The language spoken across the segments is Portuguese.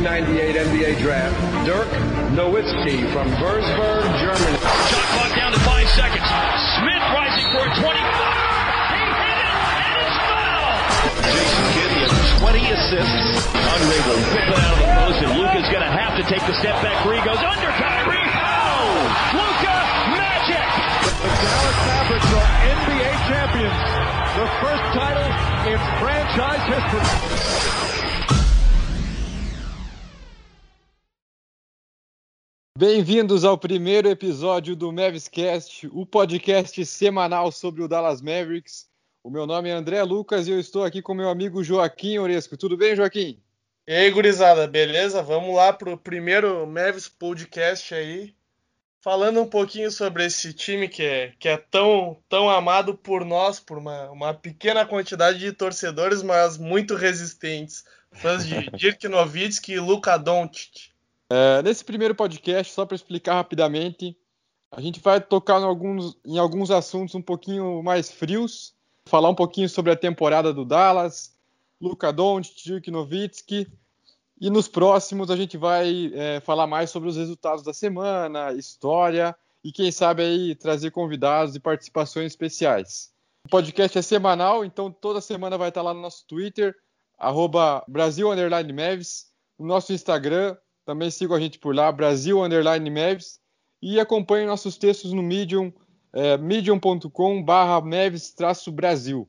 1998 NBA Draft, Dirk Nowitzki from Würzburg, Germany. Shot clock down to five seconds. Smith rising for a 20. He hit it, and it's fouled. Jason Kidd, he has 20 assists. Andre will whip it out of the post, and Luca's going to have to take the step back three. Goes under Kyrie. Oh! Luca Magic! The Dallas Mavericks are NBA champions. The first title in franchise history. Bem-vindos ao primeiro episódio do Maviscast, o podcast semanal sobre o Dallas Mavericks. O meu nome é André Lucas e eu estou aqui com meu amigo Joaquim Oresco. Tudo bem, Joaquim? E aí, gurizada, beleza? Vamos lá pro primeiro Mavis Podcast aí, falando um pouquinho sobre esse time que é, que é tão, tão amado por nós, por uma, uma pequena quantidade de torcedores, mas muito resistentes. Fãs de Dirk Nowitzki e Luka Doncic. É, nesse primeiro podcast, só para explicar rapidamente, a gente vai tocar em alguns, em alguns assuntos um pouquinho mais frios, falar um pouquinho sobre a temporada do Dallas, Luka Doncic, Dirk Nowitzki, e nos próximos a gente vai é, falar mais sobre os resultados da semana, história e quem sabe aí trazer convidados e participações especiais. O podcast é semanal, então toda semana vai estar lá no nosso Twitter, arroba Brasil no nosso Instagram, também sigam a gente por lá, Brasil Underline Mavis, e acompanhem nossos textos no Medium, é, medium.com barra Mavis-Brasil.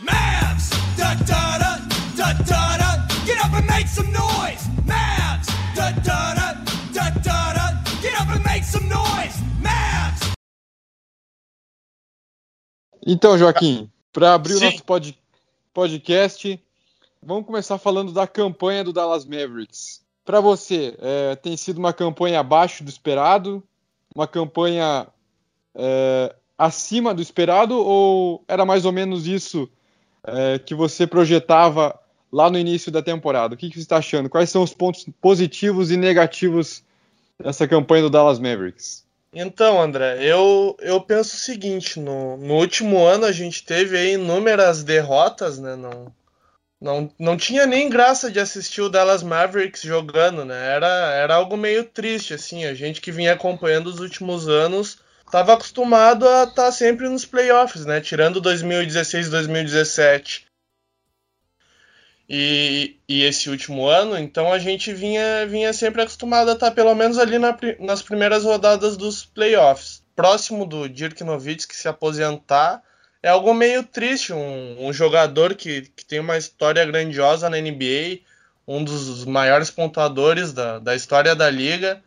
Mavs! Da da da da da da! Get up and make some noise! Mavs! Da da da da da da! Get up and make some noise! Mavs! Então, Joaquim, para abrir Sim. o nosso pod, podcast, vamos começar falando da campanha do Dallas Mavericks. Para você, é, tem sido uma campanha abaixo do esperado, uma campanha é, acima do esperado, ou era mais ou menos isso é, que você projetava lá no início da temporada? O que, que você está achando? Quais são os pontos positivos e negativos dessa campanha do Dallas Mavericks? Então, André, eu, eu penso o seguinte, no, no último ano a gente teve inúmeras derrotas, né? Não, não, não tinha nem graça de assistir o Dallas Mavericks jogando, né? Era, era algo meio triste, assim. A gente que vinha acompanhando os últimos anos estava acostumado a estar sempre nos playoffs, né? Tirando 2016 e 2017 e, e esse último ano, então a gente vinha, vinha sempre acostumado a estar pelo menos ali na nas primeiras rodadas dos playoffs. Próximo do Dirk Nowitzki se aposentar, é algo meio triste, um, um jogador que, que tem uma história grandiosa na NBA, um dos maiores pontuadores da, da história da liga.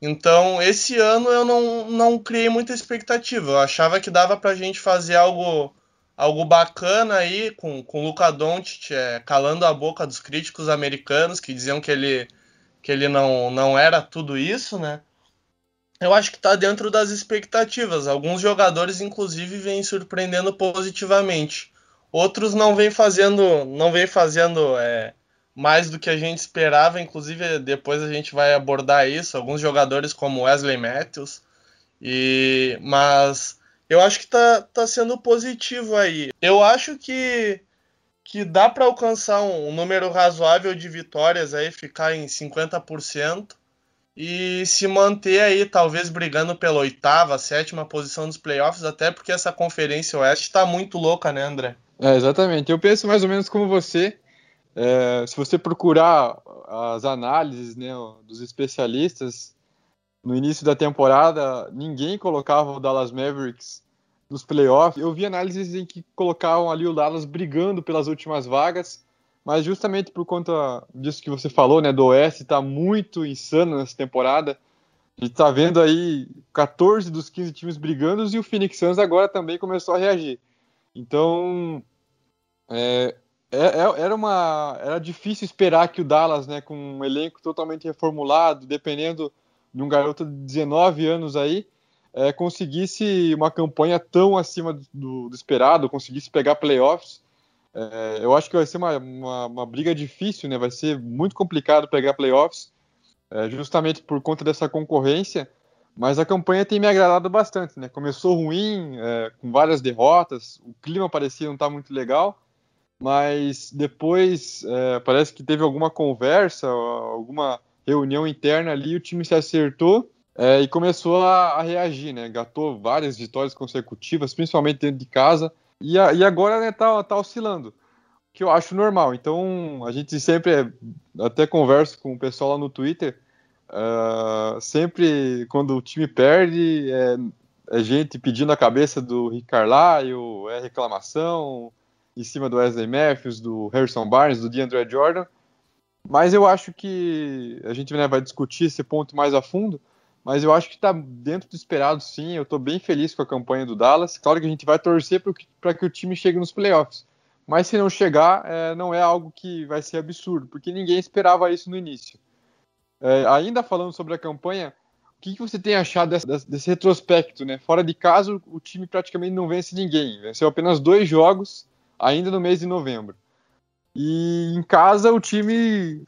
Então, esse ano eu não, não criei muita expectativa. Eu achava que dava pra gente fazer algo, algo bacana aí com, com o Luka Doncic é, calando a boca dos críticos americanos que diziam que ele, que ele não, não era tudo isso, né? Eu acho que está dentro das expectativas. Alguns jogadores, inclusive, vêm surpreendendo positivamente. Outros não vêm fazendo, não vêm fazendo é, mais do que a gente esperava. Inclusive, depois a gente vai abordar isso. Alguns jogadores como Wesley Matthews. E, mas eu acho que tá, tá sendo positivo aí. Eu acho que, que dá para alcançar um, número razoável de vitórias aí, ficar em 50% e se manter aí, talvez brigando pela oitava, sétima posição dos playoffs, até porque essa conferência oeste tá muito louca, né, André? É, exatamente. Eu penso mais ou menos como você. É, se você procurar as análises né, dos especialistas no início da temporada, ninguém colocava o Dallas Mavericks nos playoffs. Eu vi análises em que colocavam ali o Dallas brigando pelas últimas vagas, mas justamente por conta disso que você falou, né, do Oeste tá muito insano nessa temporada. A gente tá vendo aí 14 dos 15 times brigando e o Phoenix Suns agora também começou a reagir. Então, é, é- era uma era difícil esperar que o Dallas, né, com um elenco totalmente reformulado, dependendo de um garoto de 19 anos aí, é, conseguisse uma campanha tão acima do, do- do esperado, conseguisse pegar playoffs. É, eu acho que vai ser uma, uma, uma briga difícil, né? Vai ser muito complicado pegar playoffs, é, justamente por conta dessa concorrência. Mas a campanha tem me agradado bastante, né? Começou ruim, é, com várias derrotas, o clima parecia não estar muito legal, mas depois é, parece que teve alguma conversa, alguma reunião interna ali, o time se acertou é, e começou a, a, reagir, né? Gatou várias vitórias consecutivas, principalmente dentro de casa, e, a, e agora né, tá, tá oscilando, que eu acho normal. Então a gente sempre até conversa com o pessoal lá no Twitter, uh, sempre quando o time perde, é, é, gente pedindo a cabeça do Rick Carlisle, é reclamação em cima do Wesley Matthews, do Harrison Barnes, do DeAndre Jordan. Mas eu acho que a gente né, vai discutir esse ponto mais a fundo mas eu acho que está dentro do esperado, sim. Eu estou bem feliz com a campanha do Dallas. Claro que a gente vai torcer para que o time chegue nos playoffs, mas se não chegar, é, não é algo que vai ser absurdo, porque ninguém esperava isso no início. É, ainda falando sobre a campanha, o que, que você tem achado desse, desse, retrospecto? Né? Fora de casa, o time praticamente não vence ninguém. Venceu apenas dois jogos, ainda no mês de novembro. E em casa, o time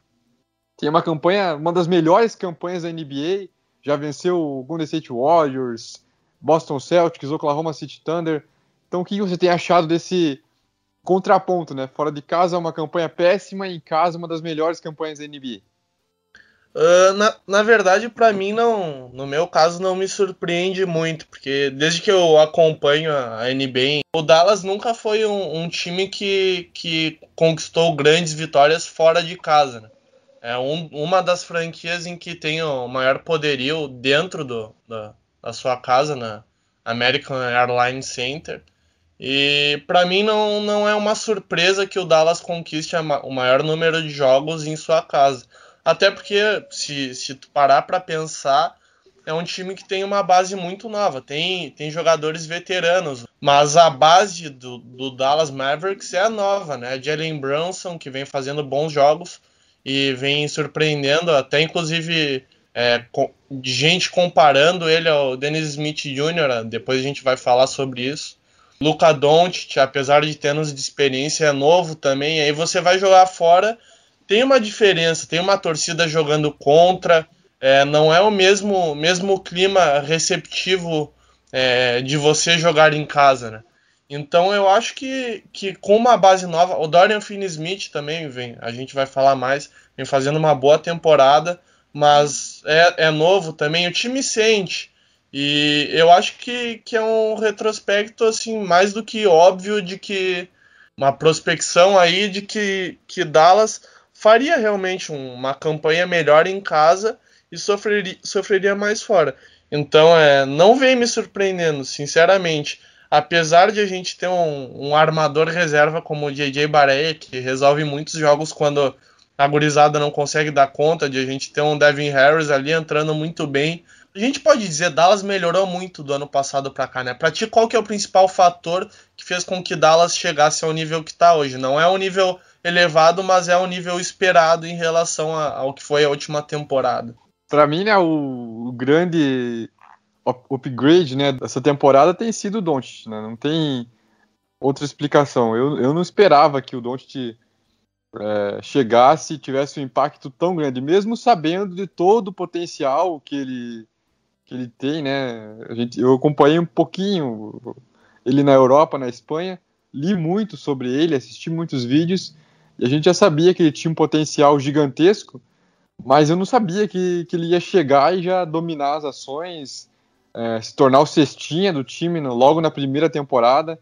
tem uma campanha, uma das melhores campanhas da NBA já venceu o Golden State Warriors, Boston Celtics, Oklahoma City Thunder. Então, o que você tem achado desse contraponto, né? Fora de casa, uma campanha péssima, em casa, uma das melhores campanhas da NBA. Uh, na, na verdade, para mim, não, no meu caso, não me surpreende muito, porque desde que eu acompanho a, a NBA, o Dallas nunca foi um, um, time que, que conquistou grandes vitórias fora de casa. Né? é um, uma das franquias em que tem o maior poderio dentro do, da, da sua casa, na American Airlines Center. E para mim não, não é uma surpresa que o Dallas conquiste o maior número de jogos em sua casa. Até porque, se, se tu parar para pensar, é um time que tem uma base muito nova, tem, tem jogadores veteranos, mas a base do, do Dallas Mavericks é nova, né? Jalen Brunson, que vem fazendo bons jogos, e vem surpreendendo, até inclusive é, de gente comparando ele ao Dennis Smith Jr., depois a gente vai falar sobre isso. Luca Doncic, apesar de ter anos de experiência, é novo também, aí você vai jogar fora, tem uma diferença, tem uma torcida jogando contra, é, não é o mesmo, mesmo clima receptivo é, de você jogar em casa, né? Então eu acho que, que com uma base nova, o Dorian Finney-Smith também vem, a gente vai falar mais, vem fazendo uma boa temporada, mas é, é novo também, o time sente. E eu acho que, que é um retrospecto assim mais do que óbvio de que uma prospecção aí de que, que Dallas faria realmente uma campanha melhor em casa e sofreria, sofreria mais fora. Então é, não vem me surpreendendo, sinceramente apesar de a gente ter um, um armador reserva como o JJ Barea, que resolve muitos jogos quando a gurizada não consegue dar conta, de a gente ter um Devin Harris ali entrando muito bem. A gente pode dizer Dallas melhorou muito do ano passado para cá, né? Para ti, qual que é o principal fator que fez com que Dallas chegasse ao nível que está hoje? Não é um nível elevado, mas é um nível esperado em relação ao que foi a última temporada. Para mim, né, o, o grande upgrade né, dessa temporada tem sido o Doncic, né? Não tem outra explicação. Eu, eu não esperava que o Doncic é, chegasse e tivesse um impacto tão grande, mesmo sabendo de todo o potencial que ele, que ele tem, né? A gente, eu acompanhei um pouquinho ele na Europa, na Espanha, li muito sobre ele, assisti muitos vídeos e a gente já sabia que ele tinha um potencial gigantesco, mas eu não sabia que, que ele ia chegar e já dominar as ações, é, se tornar o cestinha do time no, logo na primeira temporada.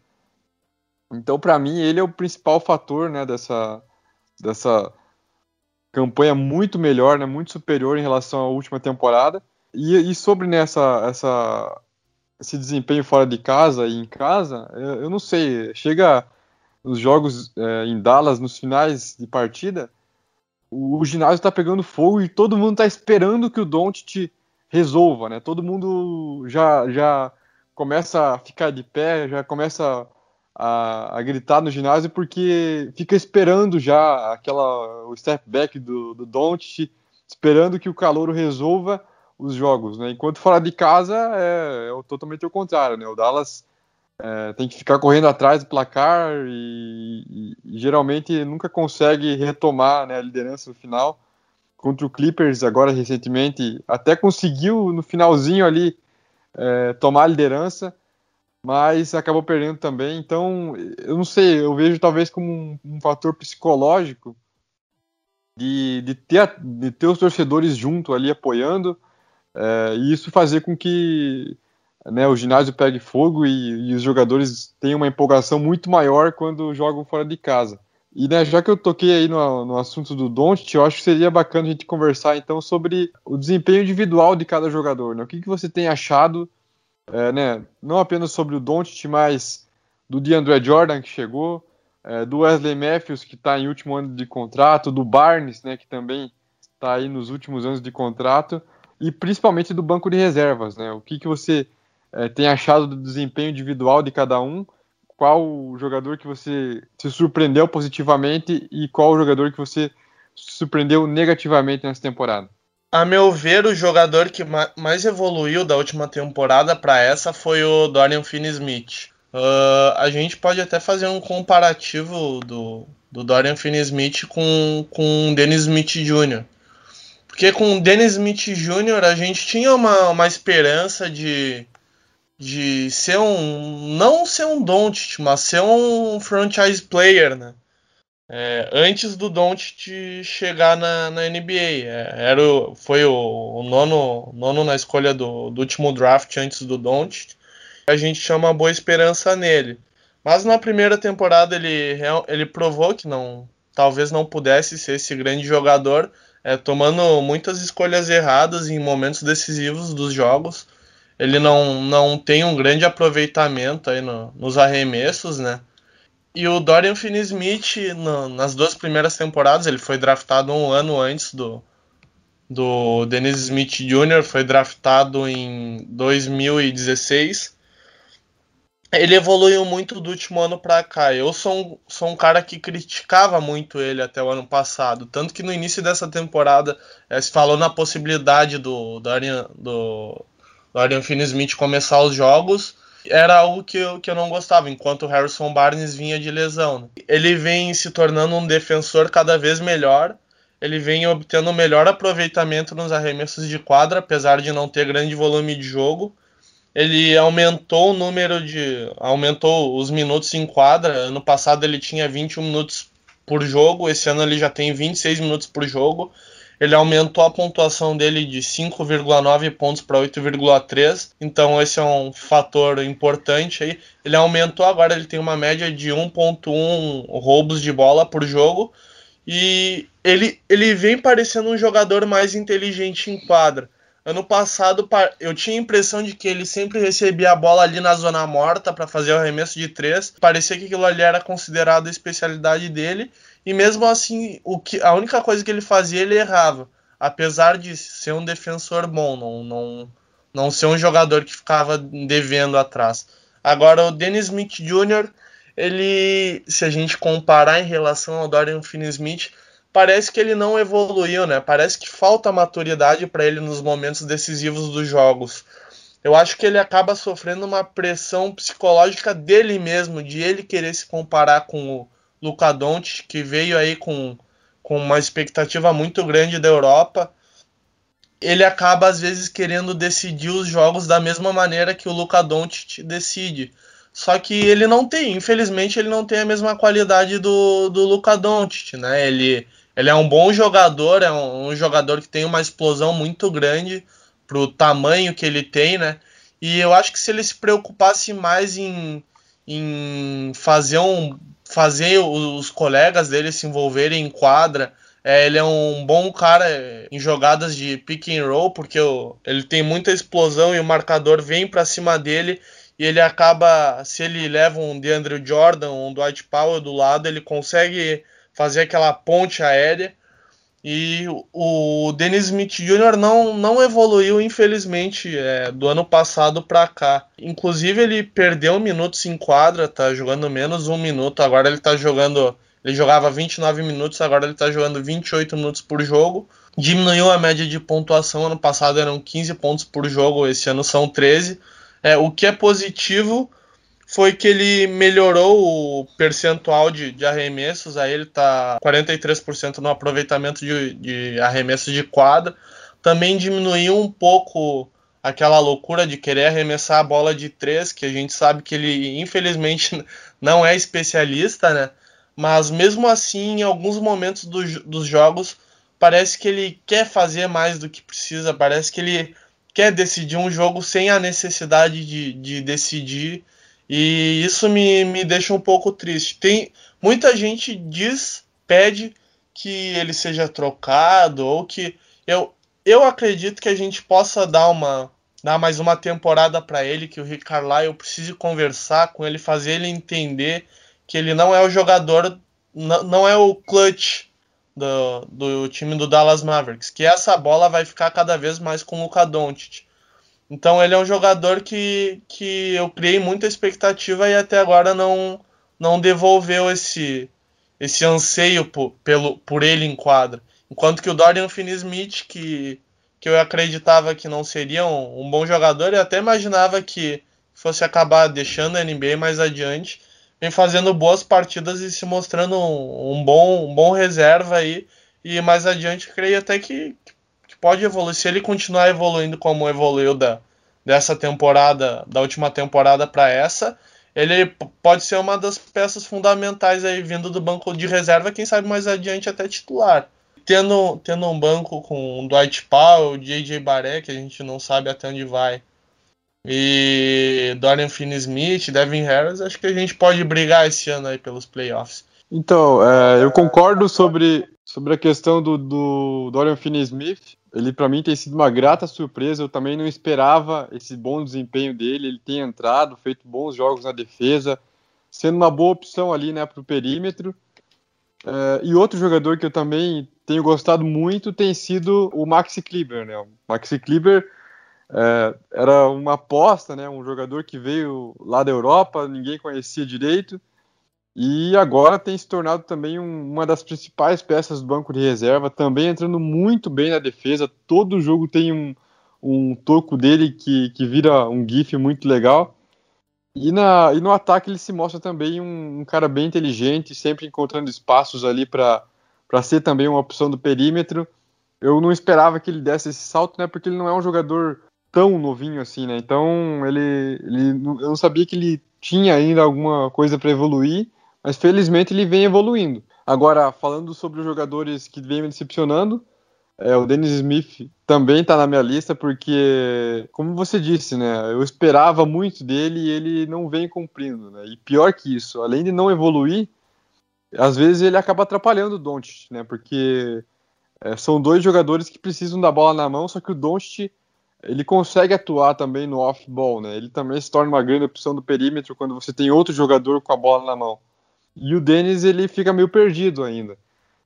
Então, para mim, ele é o principal fator né, dessa, dessa campanha muito melhor, né, muito superior em relação à última temporada. E, e sobre nessa né, essa, esse desempenho fora de casa e em casa, eu, eu não sei. Chega nos jogos é, em Dallas, nos finais de partida, o, o ginásio está pegando fogo e todo mundo está esperando que o Doncic resolva, né? Todo mundo já, já começa a ficar de pé, já começa a, a gritar no ginásio porque fica esperando já aquela o step back do, do Doncic, esperando que o calouro resolva os jogos, né? Enquanto fora de casa é, é totalmente o contrário, né? O Dallas é, tem que ficar correndo atrás do placar e, e, e geralmente nunca consegue retomar né, a liderança no final contra o Clippers agora recentemente, até conseguiu no finalzinho ali é, tomar a liderança, mas acabou perdendo também. Então, eu não sei, eu vejo talvez como um, um fator psicológico de, de, ter, de ter os torcedores junto ali apoiando, é, e isso fazer com que né, o ginásio pegue fogo e, e, os jogadores tenham uma empolgação muito maior quando jogam fora de casa. E né, já que eu toquei aí no, no assunto do Doncic, eu acho que seria bacana a gente conversar então sobre o desempenho individual de cada jogador. Né? O que, que você tem achado, é, né, não apenas sobre o Doncic, mas do DeAndre Jordan que chegou, é, do Wesley Matthews que está em último ano de contrato, do Barnes, né, que também está aí nos últimos anos de contrato, e principalmente do banco de reservas. Né? O que, que você é, tem achado do desempenho individual de cada um? Qual o jogador que você se surpreendeu positivamente e qual jogador que você se surpreendeu negativamente nessa temporada? A meu ver, o jogador que mais evoluiu da última temporada para essa foi o Dorian Finney-Smith. Uh, a gente pode até fazer um comparativo do, do Dorian Finney-Smith com, com o Dennis Smith Jr. Porque com o Dennis Smith Jr. a gente tinha uma, uma esperança de, de ser um. não ser um Doncic, mas ser um franchise player, né? É, antes do Doncic chegar na, na NBA. É, era o, foi o, o, nono, nono na escolha do, do último draft antes do Doncic a gente tinha uma boa esperança nele. Mas na primeira temporada ele, ele provou que não, talvez não pudesse ser esse grande jogador, é, tomando muitas escolhas erradas em momentos decisivos dos jogos. Ele não, não tem um grande aproveitamento aí no, nos arremessos, né? E o Dorian Finney-Smith, nas duas primeiras temporadas, ele foi draftado um ano antes do, do Dennis Smith Jr., foi draftado em 2016 ele evoluiu muito do último ano para cá. Eu sou um, sou um cara que criticava muito ele até o ano passado. Tanto que no início dessa temporada é, se falou na possibilidade do Darian, do, do Arian Finney-Smith começar os jogos. Era algo que eu, que eu não gostava, enquanto o Harrison Barnes vinha de lesão. Né? Ele vem se tornando um defensor cada vez melhor. Ele vem obtendo melhor aproveitamento nos arremessos de quadra, apesar de não ter grande volume de jogo ele aumentou o número de. aumentou os minutos em quadra. Ano passado ele tinha 21 minutos por jogo, esse ano ele já tem 26 minutos por jogo. Ele aumentou a pontuação dele de 5,9 pontos para 8,3, então esse é um fator importante aí. Ele aumentou agora, ele tem uma média de 1,1 roubos de bola por jogo e ele, ele vem parecendo um jogador mais inteligente em quadra. Ano passado eu tinha a impressão de que ele sempre recebia a bola ali na zona morta para fazer o arremesso de três. Parecia que aquilo ali era considerado a especialidade dele. E mesmo assim, o que, a única coisa que ele fazia, ele errava. Apesar de ser um defensor bom, não, não, não ser um jogador que ficava devendo atrás. Agora, o Dennis Smith Jr., ele, se a gente comparar em relação ao Dorian Finney-Smith, parece que ele não evoluiu, né? Parece que falta maturidade para ele nos momentos decisivos dos jogos. Eu acho que ele acaba sofrendo uma pressão psicológica dele mesmo, de ele querer se comparar com o Luca Doncic, que veio aí com, com uma expectativa muito grande da Europa. Ele acaba às vezes querendo decidir os jogos da mesma maneira que o Luca Doncic decide. Só que ele não tem, infelizmente, ele não tem a mesma qualidade do, do Luca Doncic, né? Ele, ele é um bom jogador, é um, um jogador que tem uma explosão muito grande pro tamanho que ele tem, né? E eu acho que se ele se preocupasse mais em, em fazer um fazer os colegas dele se envolverem em quadra, é, ele é um bom cara em jogadas de pick and roll, porque o, ele tem muita explosão e o marcador vem para cima dele e ele acaba, se ele leva um DeAndre Jordan, um Dwight Powell do lado, ele consegue fazer aquela ponte aérea. E o Dennis Smith Jr. não, não evoluiu, infelizmente, é, do ano passado para cá. Inclusive, ele perdeu minutos em quadra, tá jogando menos um minuto. Agora ele tá jogando. Ele jogava 29 minutos, agora ele tá jogando 28 minutos por jogo. Diminuiu a média de pontuação. Ano passado eram 15 pontos por jogo, esse ano são 13. É, o que é positivo foi que ele melhorou o percentual de, de arremessos, aí ele está 43% no aproveitamento de, de arremessos de quadra. Também diminuiu um pouco aquela loucura de querer arremessar a bola de três, que a gente sabe que ele infelizmente não é especialista, né? Mas mesmo assim, em alguns momentos do, dos jogos, parece que ele quer fazer mais do que precisa, parece que ele quer decidir um jogo sem a necessidade de, de decidir. E isso me, me deixa um pouco triste. Tem muita gente diz, pede que ele seja trocado ou que eu eu acredito que a gente possa dar uma dar mais uma temporada para ele, que o Rick Carlisle precise conversar com ele, fazer ele entender que ele não é o jogador, não é o clutch do, do time do Dallas Mavericks, que essa bola vai ficar cada vez mais com o Luka Doncic. Então ele é um jogador que, que eu criei muita expectativa e até agora não, não devolveu esse, esse anseio por, pelo, por ele em quadra. Enquanto que o Dorian Finney-Smith, que que eu acreditava que não seria um, um, bom jogador e até imaginava que fosse acabar deixando a NBA mais adiante, vem fazendo boas partidas e se mostrando um, um bom, um bom reserva aí. E mais adiante creio até que, pode evoluir. Se ele continuar evoluindo como evoluiu da, dessa temporada, da última temporada para essa, ele pode ser uma das peças fundamentais aí vindo do banco de reserva, quem sabe mais adiante até titular tendo, tendo um banco com Dwight Powell, J.J. Barrett, que a gente não sabe até onde vai, e Dorian Finney-Smith, Devin Harris, acho que a gente pode brigar esse ano aí pelos playoffs. Então, é, eu concordo sobre, sobre a questão do, do Dorian Finney-Smith. Ele, para mim, tem sido uma grata surpresa. Eu também não esperava esse bom desempenho dele. Ele tem entrado, feito bons jogos na defesa, sendo uma boa opção ali né, para o perímetro. É, e outro jogador que eu também tenho gostado muito tem sido o Maxi Kleber, né? O Maxi Kleber é, era uma aposta, né? Um jogador que veio lá da Europa, ninguém conhecia direito e agora tem se tornado também um, uma das principais peças do banco de reserva, também entrando muito bem na defesa. Todo jogo tem um, um toco dele que, que vira um gif muito legal. E, na, e no ataque ele se mostra também um, um cara bem inteligente, sempre encontrando espaços ali para ser também uma opção do perímetro. Eu não esperava que ele desse esse salto, né? Porque ele não é um jogador tão novinho assim, né? Então ele, ele eu não sabia que ele tinha ainda alguma coisa para evoluir, mas felizmente ele vem evoluindo. Agora, falando sobre os jogadores que vêm me decepcionando, é, o Dennis Smith também está na minha lista porque, como você disse, né, eu esperava muito dele e ele não vem cumprindo, né? E pior que isso, além de não evoluir, às vezes ele acaba atrapalhando o Doncic, né? Porque é, são dois jogadores que precisam da bola na mão, só que o Doncic ele consegue atuar também no off-ball, né? Ele também se torna uma grande opção do perímetro quando você tem outro jogador com a bola na mão. E o Dennis ele fica meio perdido ainda.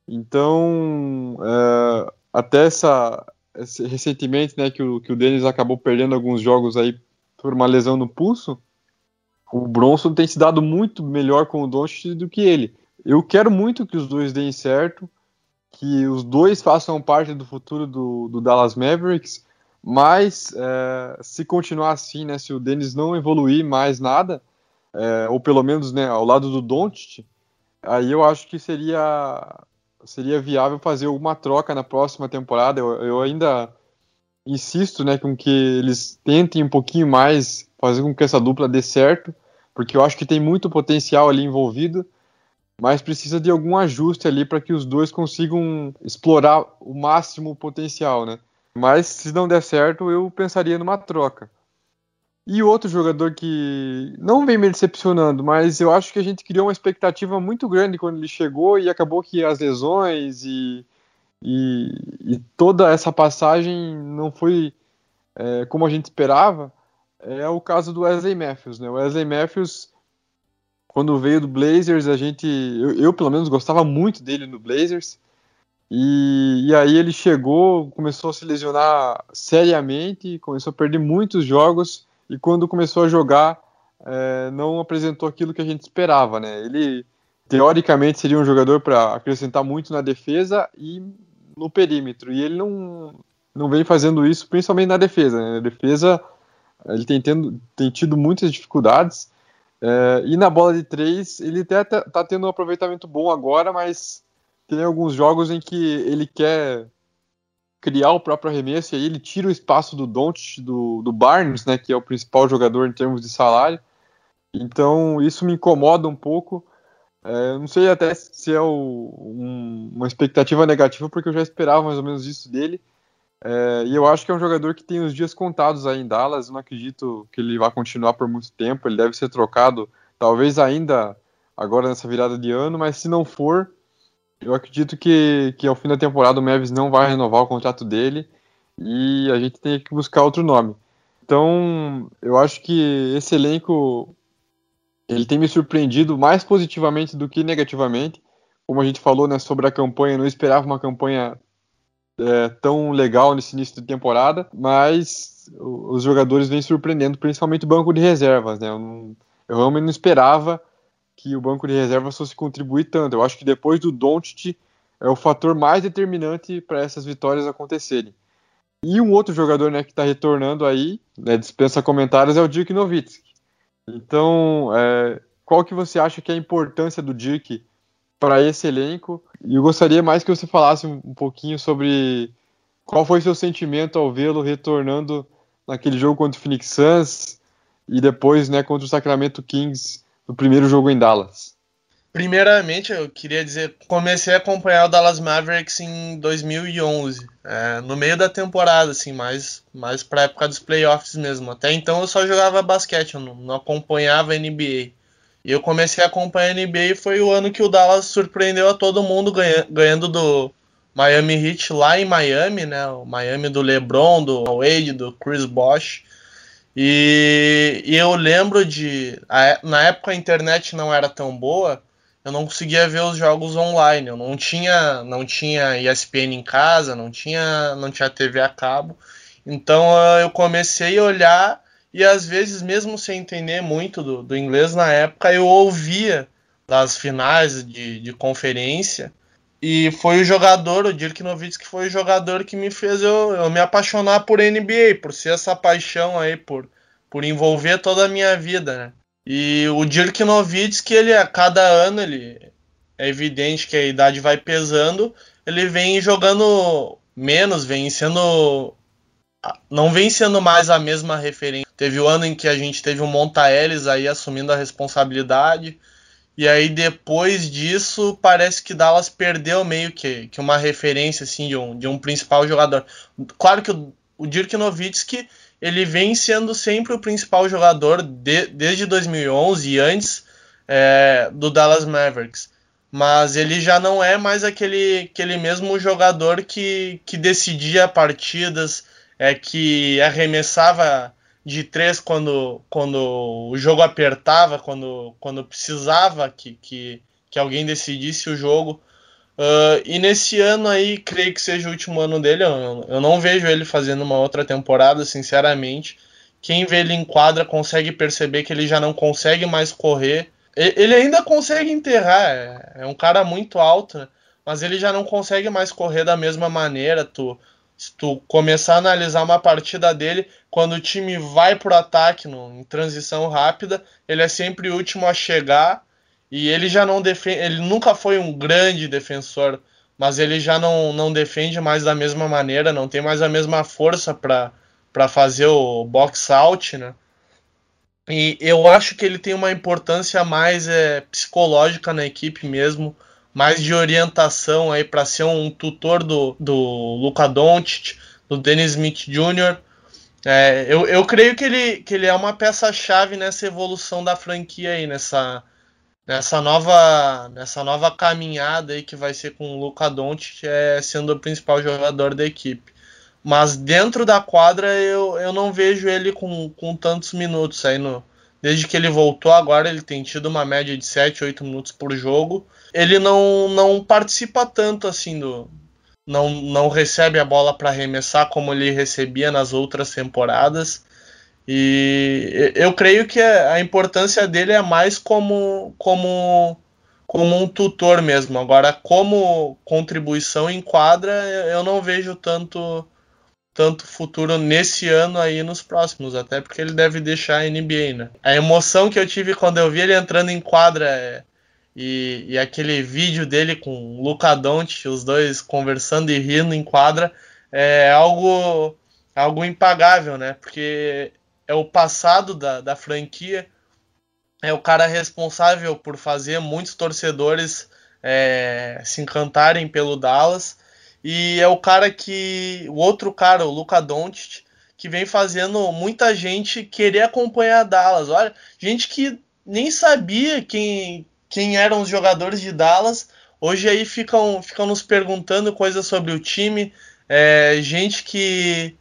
Então, é, até essa, esse, recentemente, né, que o, que o Dennis acabou perdendo alguns jogos aí por uma lesão no pulso, o Bronson tem se dado muito melhor com o Doncic do que ele. Eu quero muito que os dois deem certo, que os dois façam parte do futuro do, do Dallas Mavericks, mas é, se continuar assim, né, se o Dennis não evoluir mais nada, é, ou pelo menos né, ao lado do Doncic, aí eu acho que seria seria viável fazer alguma troca na próxima temporada. Eu, eu, ainda insisto, né, com que eles tentem um pouquinho mais fazer com que essa dupla dê certo, porque eu acho que tem muito potencial ali envolvido, mas precisa de algum ajuste ali para que os dois consigam explorar o máximo potencial, né? Mas se não der certo, eu pensaria numa troca. E outro jogador que não vem me decepcionando, mas eu acho que a gente criou uma expectativa muito grande quando ele chegou e acabou que as lesões e, e, e toda essa passagem não foi é, como a gente esperava. É o caso do Wesley Matthews. Né? O Wesley Matthews, quando veio do Blazers, a gente, eu, eu pelo menos gostava muito dele no Blazers. E, e, aí ele chegou, começou a se lesionar seriamente, começou a perder muitos jogos e quando começou a jogar é, não apresentou aquilo que a gente esperava, né? Ele teoricamente seria um jogador para acrescentar muito na defesa e no perímetro e ele não não vem fazendo isso, principalmente na defesa. Né? Na defesa ele tem, tendo, tem tido muitas dificuldades é, e na bola de três ele até tá, tá tendo um aproveitamento bom agora, mas tem alguns jogos em que ele quer criar o próprio arremesso, e aí ele tira o espaço do Doncic, do, do Barnes, né, que é o principal jogador em termos de salário. Então isso me incomoda um pouco. É, não sei até se é o, um, uma expectativa negativa, porque eu já esperava mais ou menos isso dele. É, e eu acho que é um jogador que tem os dias contados aí em Dallas. Eu não acredito que ele vá continuar por muito tempo. Ele deve ser trocado, talvez ainda agora nessa virada de ano, mas se não for, eu acredito que, que ao fim da temporada o Mavis não vai renovar o contrato dele e a gente tem que buscar outro nome. Então, eu acho que esse elenco ele tem me surpreendido mais positivamente do que negativamente. Como a gente falou né, sobre a campanha, não esperava uma campanha é, tão legal nesse início de temporada, mas os jogadores vêm surpreendendo, principalmente o banco de reservas. Né? Eu, não, eu realmente não esperava que o banco de reservas fosse contribuir tanto. Eu acho que depois do Doncic é o fator mais determinante para essas vitórias acontecerem. E um outro jogador né, que está retornando aí, né, dispensa comentários, é o Dirk Nowitzki. Então, é, qual que você acha que é a importância do Dirk para esse elenco? E eu gostaria mais que você falasse um, pouquinho sobre qual foi seu sentimento ao vê-lo retornando naquele jogo contra o Phoenix Suns e depois né, contra o Sacramento Kings no primeiro jogo em Dallas. Primeiramente, eu queria dizer, comecei a acompanhar o Dallas Mavericks em 2011, é, no meio da temporada, assim, mais, mais para época dos playoffs mesmo. Até então eu só jogava basquete, eu não, não acompanhava NBA. E eu comecei a acompanhar a NBA e foi o ano que o Dallas surpreendeu a todo mundo ganha, ganhando do Miami Heat lá em Miami, né? O Miami do LeBron, do Wade, do Chris Bosh. E, e eu lembro de. A, na época a internet não era tão boa eu não conseguia ver os jogos online. Eu não tinha, não tinha ESPN em casa, não tinha, não tinha TV a cabo. Então eu comecei a olhar e às vezes, mesmo sem entender muito do, do inglês na época, eu ouvia das finais de, de conferência. E foi o jogador, o Dirk Nowitzki, foi o jogador que me fez eu, eu me apaixonar por NBA, por ser essa paixão aí, por, por envolver toda a minha vida, né? E o Dirk Nowitzki, ele a cada ano, ele é evidente que a idade vai pesando, ele vem jogando menos, vem sendo não vem sendo mais a mesma referência. Teve o ano em que a gente teve o Montaelis aí assumindo a responsabilidade. E aí depois disso parece que Dallas perdeu meio que, que uma referência assim de um, de um principal jogador. Claro que o, o Dirk Nowitzki ele vem sendo sempre o principal jogador de, desde 2011 e antes é, do Dallas Mavericks. Mas ele já não é mais aquele, aquele mesmo jogador que, que decidia partidas, é, que arremessava de três quando, quando o jogo apertava, quando, quando precisava que, que, que alguém decidisse o jogo. Uh, e nesse ano aí, creio que seja o último ano dele. Eu, eu, não vejo ele fazendo uma outra temporada, sinceramente. Quem vê ele em quadra consegue perceber que ele já não consegue mais correr. Ele ainda consegue enterrar, é, é um cara muito alto, né? mas ele já não consegue mais correr da mesma maneira. Tu, se tu começar a analisar uma partida dele, quando o time vai pro ataque no, em transição rápida, ele é sempre o último a chegar e ele já não defende, ele nunca foi um grande defensor, mas ele já não, não defende mais da mesma maneira, não tem mais a mesma força para fazer o box out, né? E eu acho que ele tem uma importância mais é, psicológica na equipe mesmo, mais de orientação aí para ser um tutor do, do Luka Doncic, do Dennis Smith Jr. É, eu, eu creio que ele, que ele é uma peça-chave nessa evolução da franquia aí, nessa, nessa nova nessa nova caminhada aí que vai ser com o Luca Doncic é, sendo o principal jogador da equipe. Mas dentro da quadra eu, eu não vejo ele com, com tantos minutos aí no, desde que ele voltou agora ele tem tido uma média de 7, 8 minutos por jogo. Ele não, não participa tanto assim do não, não recebe a bola para arremessar como ele recebia nas outras temporadas. E eu creio que a importância dele é mais como, como, como um tutor mesmo. Agora, como contribuição em quadra, eu não vejo tanto, tanto futuro nesse ano aí nos próximos, até porque ele deve deixar a NBA, né? A emoção que eu tive quando eu vi ele entrando em quadra é, e, e aquele vídeo dele com o Luca Doncic, os dois conversando e rindo em quadra, é algo, algo impagável, né? Porque é o passado da, da franquia, é o cara responsável por fazer muitos torcedores é, se encantarem pelo Dallas e é o cara que o outro cara, o Luca Doncic, que vem fazendo muita gente querer acompanhar Dallas. Olha, gente que nem sabia quem, quem eram os jogadores de Dallas, hoje aí ficam, ficam nos perguntando coisas sobre o time. É, gente que,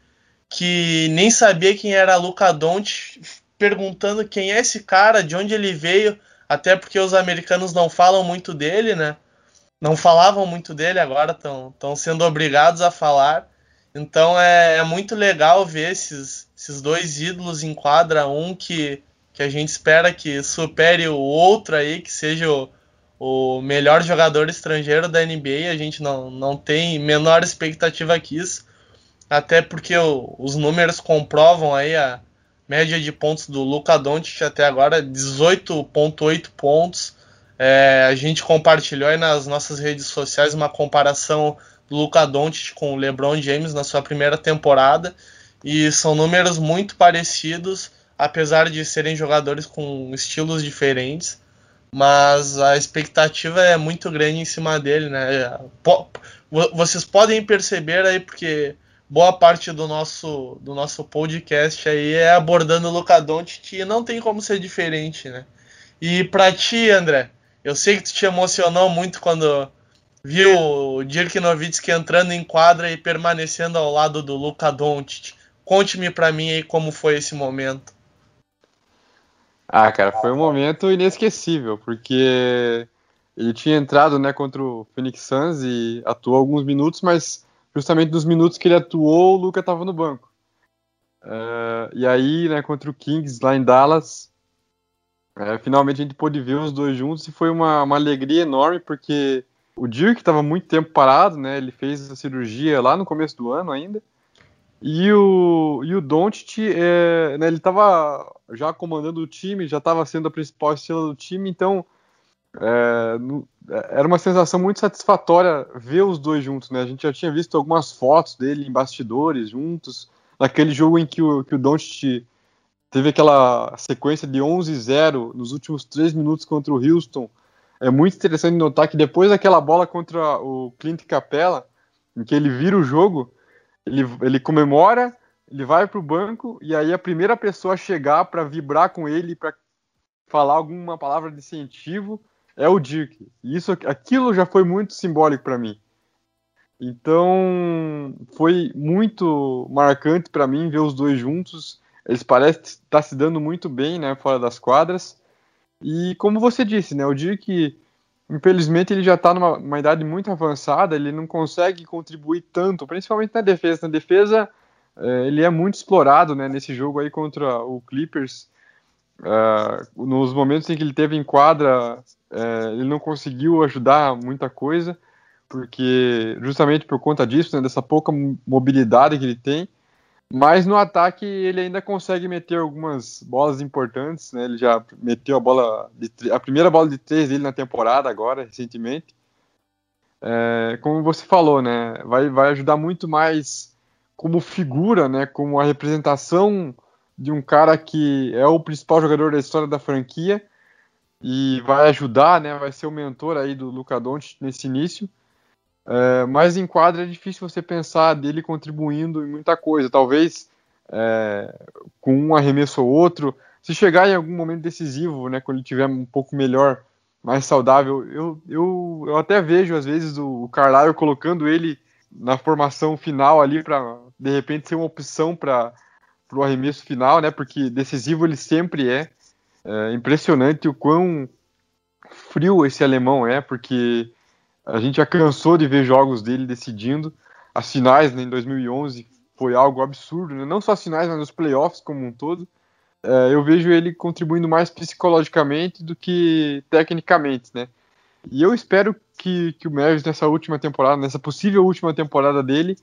que nem sabia quem era Luca Doncic, perguntando quem é esse cara, de onde ele veio, até porque os americanos não falam muito dele, né? Não falavam muito dele, agora estão sendo obrigados a falar. Então é, é muito legal ver esses, esses dois ídolos em quadra, um que, que a gente espera que supere o outro aí, que seja o, o melhor jogador estrangeiro da NBA. A gente não, não tem menor expectativa que isso, até porque o, os números comprovam aí a média de pontos do Luca Doncic até agora, 18.8 pontos. É, a gente compartilhou aí nas nossas redes sociais uma comparação Luca Doncic com o LeBron James na sua primeira temporada e são números muito parecidos, apesar de serem jogadores com estilos diferentes, mas a expectativa é muito grande em cima dele, né? Vocês podem perceber aí porque boa parte do nosso do nosso podcast aí é abordando o Luca Doncic e não tem como ser diferente, né? E para ti, André, eu sei que tu te emocionou muito quando viu o Dirk Nowitzki entrando em quadra e permanecendo ao lado do Luka Doncic. Conte-me para mim aí como foi esse momento. Ah, cara, foi um momento inesquecível, porque ele tinha entrado, né, contra o Phoenix Suns e atuou alguns minutos, mas justamente nos minutos que ele atuou, o Luca estava no banco. Uh, e aí, né, contra o Kings lá em Dallas, uh, finalmente a gente pôde ver os dois juntos e foi uma, uma alegria enorme, porque o Dirk estava muito tempo parado, né? Ele fez a cirurgia lá no começo do ano ainda. E o, e o Doncic, é, né, ele estava já comandando o time, já estava sendo a principal estrela do time, então é, no, era uma sensação muito satisfatória ver os dois juntos, né? A gente já tinha visto algumas fotos dele em bastidores juntos, naquele jogo em que o, que o Doncic teve aquela sequência de 11-0 nos últimos três minutos contra o Houston, é muito interessante notar que depois daquela bola contra o Clint Capella, em que ele vira o jogo, ele, ele comemora, ele vai para o banco e aí a primeira pessoa a chegar para vibrar com ele, para falar alguma palavra de incentivo, é o Dirk. E isso, aquilo já foi muito simbólico para mim. Então, foi muito marcante para mim ver os dois juntos. Eles parecem estar se dando muito bem, né, fora das quadras. E como você disse, né, o Dirk, infelizmente, ele já está numa, idade muito avançada, ele não consegue contribuir tanto, principalmente na defesa. Na defesa, é, ele é muito explorado, né, nesse jogo aí contra o Clippers. Uh, nos momentos em que ele teve em quadra, uh, ele não conseguiu ajudar muita coisa, porque justamente por conta disso, né, dessa pouca mobilidade que ele tem. Mas no ataque ele ainda consegue meter algumas bolas importantes, né? Ele já meteu a bola a primeira bola de três dele na temporada agora, recentemente. É, como você falou, né? Vai, vai ajudar muito mais como figura, né? Como a representação de um cara que é o principal jogador da história da franquia e vai ajudar, né? Vai ser o mentor aí do Luca Doncic nesse início. É, mas em quadra é difícil você pensar dele contribuindo em muita coisa. Talvez é, com um arremesso ou outro, se chegar em algum momento decisivo, né, quando ele estiver um pouco melhor, mais saudável, eu, eu, eu até vejo às vezes o, o colocando ele na formação final ali para de repente ser uma opção para o arremesso final, né? Porque decisivo ele sempre é. é impressionante o quão frio esse alemão é, porque a gente já cansou de ver jogos dele decidindo. As finais né, em 2011 foi algo absurdo, né? não só as finais, mas os playoffs como um todo. É, eu vejo ele contribuindo mais psicologicamente do que tecnicamente, né? E eu espero que, que o Mavis nessa última temporada, nessa possível última temporada dele,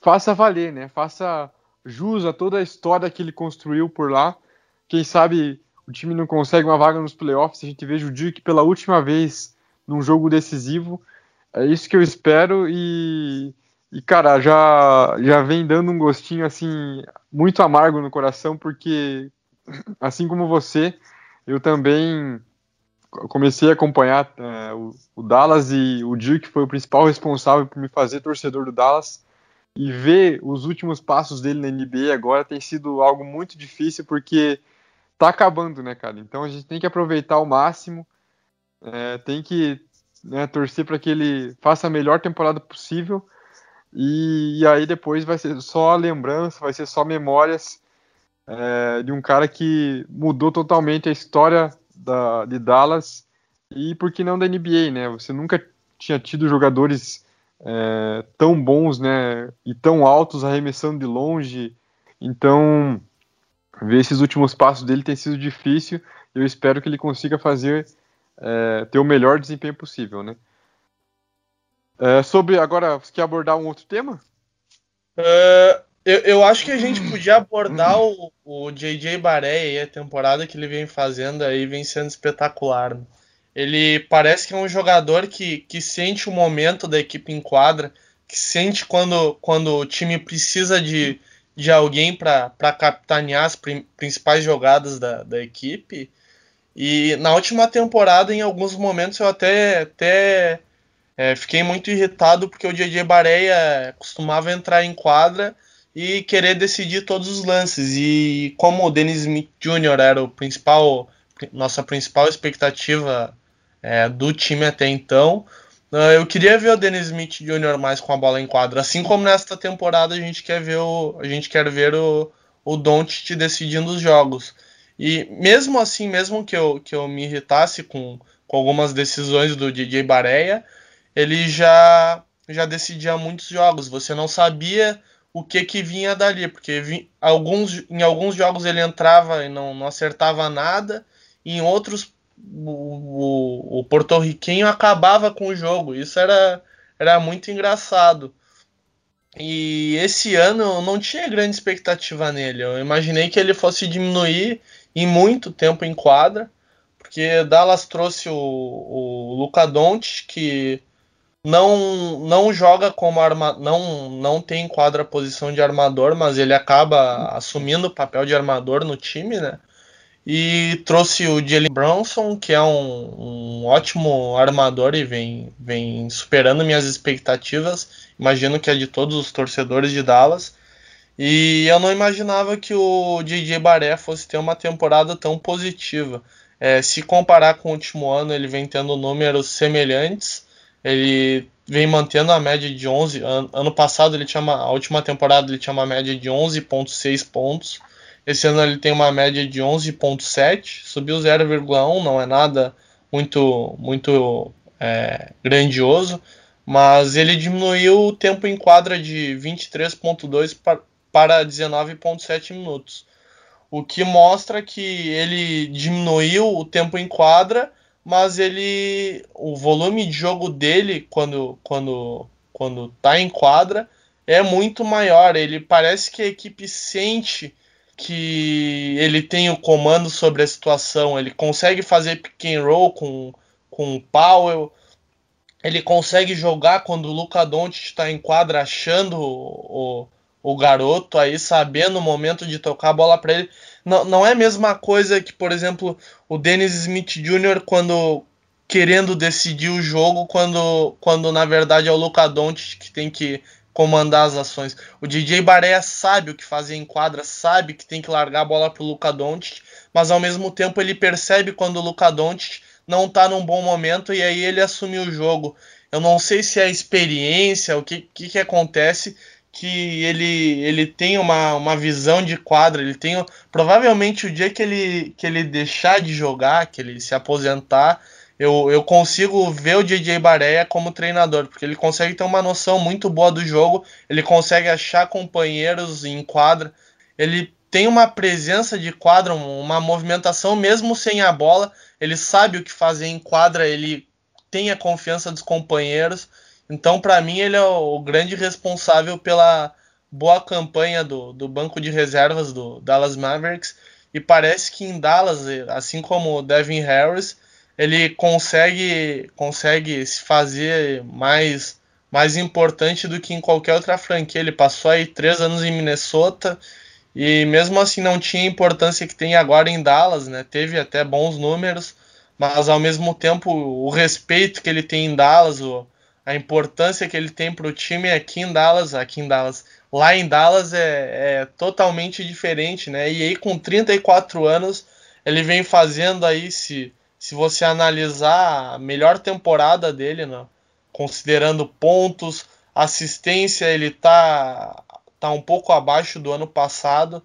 faça valer, né? Faça jus a toda a história que ele construiu por lá. Quem sabe o time não consegue uma vaga nos playoffs, a gente veja o Dirk pela última vez num jogo decisivo é isso que eu espero e, E, cara, já, já vem dando um gostinho, assim, muito amargo no coração, porque, assim como você, eu também comecei a acompanhar é, o, o, Dallas e o Dirk foi o principal responsável por me fazer torcedor do Dallas. E ver os últimos passos dele na NBA agora tem sido algo muito difícil, porque tá acabando, né, cara? Então a gente tem que aproveitar ao máximo, é, tem que né, torcer para que ele faça a melhor temporada possível e, e, aí depois vai ser só lembrança, vai ser só memórias é, de um cara que mudou totalmente a história da, de Dallas e por que não da NBA, né? Você nunca tinha tido jogadores é, tão bons, né? E tão altos arremessando de longe. Então, ver esses últimos passos dele tem sido difícil. Eu espero que ele consiga fazer é, ter o melhor desempenho possível, né? É, sobre agora, você quer abordar um outro tema? Uh, eu, eu, acho que a gente podia abordar o, o JJ Baré e a temporada que ele vem fazendo aí vem sendo espetacular. Né? Ele parece que é um jogador que, que sente o momento da equipe em quadra, que sente quando, quando o time precisa de, de alguém para capitanear as principais jogadas da, da equipe. E na última temporada, em alguns momentos, eu até, até é, fiquei muito irritado porque o JJ Bareia costumava entrar em quadra e querer decidir todos os lances. E como o Dennis Smith Jr. era o principal, nossa principal expectativa é, do time até então, ah, eu queria ver o Dennis Smith Jr. mais com a bola em quadra. Assim como nesta temporada a gente quer ver o, a gente quer ver o, o Doncic decidindo os jogos. E mesmo assim, mesmo que eu, que eu me irritasse com, com algumas decisões do DJ Bareia, ele já já decidia muitos jogos. Você não sabia o que que vinha dali, porque vi, alguns, em alguns jogos ele entrava e não, não acertava nada, em outros o, o, o porto-riquenho acabava com o jogo. Isso era, era muito engraçado. E esse ano eu não tinha grande expectativa nele. Eu imaginei que ele fosse diminuir em muito tempo em quadra, porque Dallas trouxe o, o Luca Doncic, que não não joga como arma, não não tem quadra posição de armador, mas ele acaba assumindo o papel de armador no time, né? E trouxe o Jalen Bronson, que é um, um, ótimo armador e vem, vem superando minhas expectativas. Imagino que é de todos os torcedores de Dallas. E eu não imaginava que o DJ Baré fosse ter uma temporada tão positiva. É, se comparar com o último ano, ele vem tendo números semelhantes. Ele vem mantendo a média de 11. Ano passado, ele tinha uma, a última temporada, ele tinha uma média de 11,6 pontos. Esse ano ele tem uma média de 11,7, subiu 0,1, não é nada muito, muito é, grandioso, mas ele diminuiu o tempo em quadra de 23,2 para 19,7 minutos. O que mostra que ele diminuiu o tempo em quadra mas ele o volume de jogo dele quando quando quando tá em quadra é muito maior. Ele parece que a equipe sente que ele tem o comando sobre a situação. Ele consegue fazer pick and roll com com o Powell. Ele consegue jogar quando o Luca Doncic está em quadra achando o, o, garoto aí, sabendo o momento de tocar a bola para ele não, não é a mesma coisa que, por exemplo, o Dennis Smith Jr. quando querendo decidir o jogo, quando, quando na verdade é o Luca Doncic que tem que comandar as ações. O DJ Bareia sabe o que fazer em quadra, sabe que tem que largar a bola pro Luca Doncic, mas ao mesmo tempo ele percebe quando o Luca Doncic não tá num bom momento e aí ele assume o jogo. Eu não sei se é a experiência, o que, que, que acontece, que ele, ele tem uma, uma visão de quadra, ele tem provavelmente o dia que ele, que ele deixar de jogar, que ele se aposentar, eu, eu consigo ver o DJ Bareia como treinador, porque ele consegue ter uma noção muito boa do jogo, ele consegue achar companheiros em quadra, ele tem uma presença de quadra, uma movimentação mesmo sem a bola, ele sabe o que fazer em quadra, ele tem a confiança dos companheiros. Então, para mim, ele é o grande responsável pela boa campanha do, do banco de reservas do Dallas Mavericks. E parece que em Dallas, assim como o Devin Harris, ele consegue, consegue se fazer mais, mais importante do que em qualquer outra franquia. Ele passou aí três anos em Minnesota e mesmo assim não tinha a importância que tem agora em Dallas, né? Teve até bons números, mas ao mesmo tempo o respeito que ele tem em Dallas, o, a importância que ele tem para o time aqui em Dallas, aqui em Dallas, lá em Dallas é, é, totalmente diferente, né? E aí com 34 anos ele vem fazendo aí se se você analisar a melhor temporada dele, né? considerando pontos, assistência, ele tá tá um pouco abaixo do ano passado,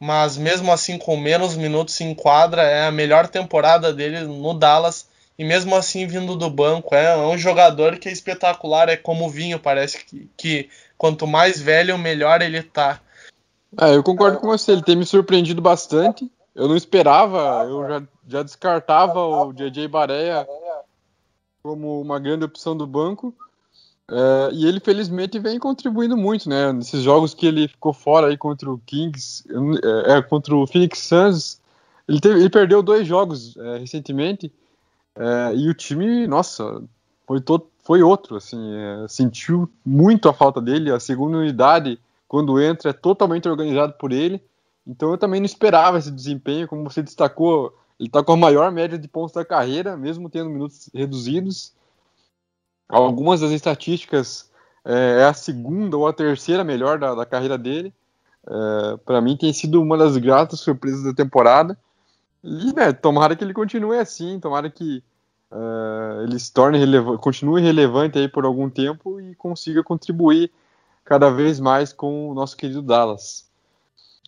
mas mesmo assim com menos minutos em quadra é a melhor temporada dele no Dallas e mesmo assim vindo do banco é, um jogador que é espetacular, é como o vinho, parece que, que quanto mais velho melhor ele tá. É, eu concordo com você, ele tem me surpreendido bastante. Eu não esperava, eu já, já descartava o JJ Bareia como uma grande opção do banco. É, e ele felizmente vem contribuindo muito, né? Nesses jogos que ele ficou fora aí contra o Kings, é, é contra o Phoenix Suns, ele, teve, ele perdeu dois jogos é, recentemente é, e o time, nossa, foi, todo, foi outro, assim, é, sentiu muito a falta dele. A segunda unidade, quando entra, é totalmente organizado por ele. Então eu também não esperava esse desempenho, como você destacou, ele está com a maior média de pontos da carreira, mesmo tendo minutos reduzidos. Algumas das estatísticas é, é a segunda ou a terceira melhor da, da carreira dele. É, para mim tem sido uma das gratas surpresas da temporada. E né, tomara que ele continue assim, tomara que uh, ele se torne relevante, continue relevante aí por algum tempo e consiga contribuir cada vez mais com o nosso querido Dallas.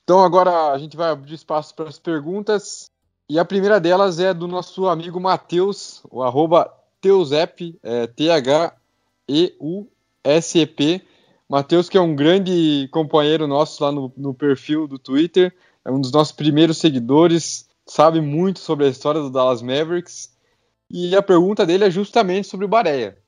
Então agora a gente vai abrir espaço para as perguntas. E a primeira delas é do nosso amigo Matheus, o arroba Teusep, é, T-H-E-U-S-E-P. Matheus, que é um grande companheiro nosso lá no, no, perfil do Twitter, é um dos nossos primeiros seguidores, sabe muito sobre a história do Dallas Mavericks. E a pergunta dele é justamente sobre o Bareia.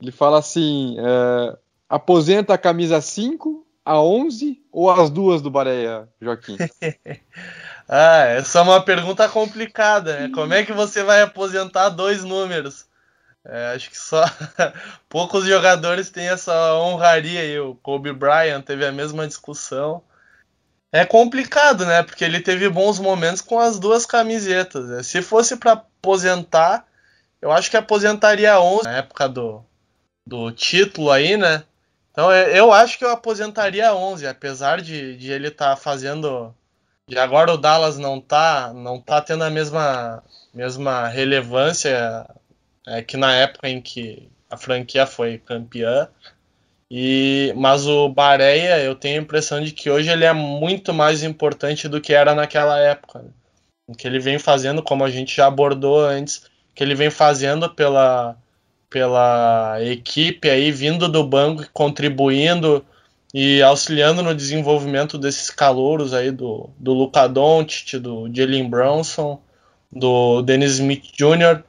Ele fala assim: é, aposenta a camisa 5, a 11 ou as duas do Bareia, Joaquim? ah, essa é uma pergunta complicada, né? Como é que você vai aposentar dois números? É, acho que só poucos jogadores têm essa honraria e o Kobe Bryant teve a mesma discussão. É complicado, né? Porque ele teve bons momentos com as duas camisetas. Né? Se fosse para aposentar, eu acho que aposentaria 11 na época do, do título aí, né? Então eu acho que eu aposentaria 11, apesar de, de ele estar tá fazendo. De agora o Dallas não tá, não tá tendo a mesma, mesma relevância é, que na época em que a franquia foi campeã. E, mas o Bareia, eu tenho a impressão de que hoje ele é muito mais importante do que era naquela época. Né? O que ele vem fazendo, como a gente já abordou antes, que ele vem fazendo pela, pela equipe aí, vindo do banco, contribuindo e auxiliando no desenvolvimento desses calouros aí do, do Luca Doncic, do Jalen Brownson, do Dennis Smith Jr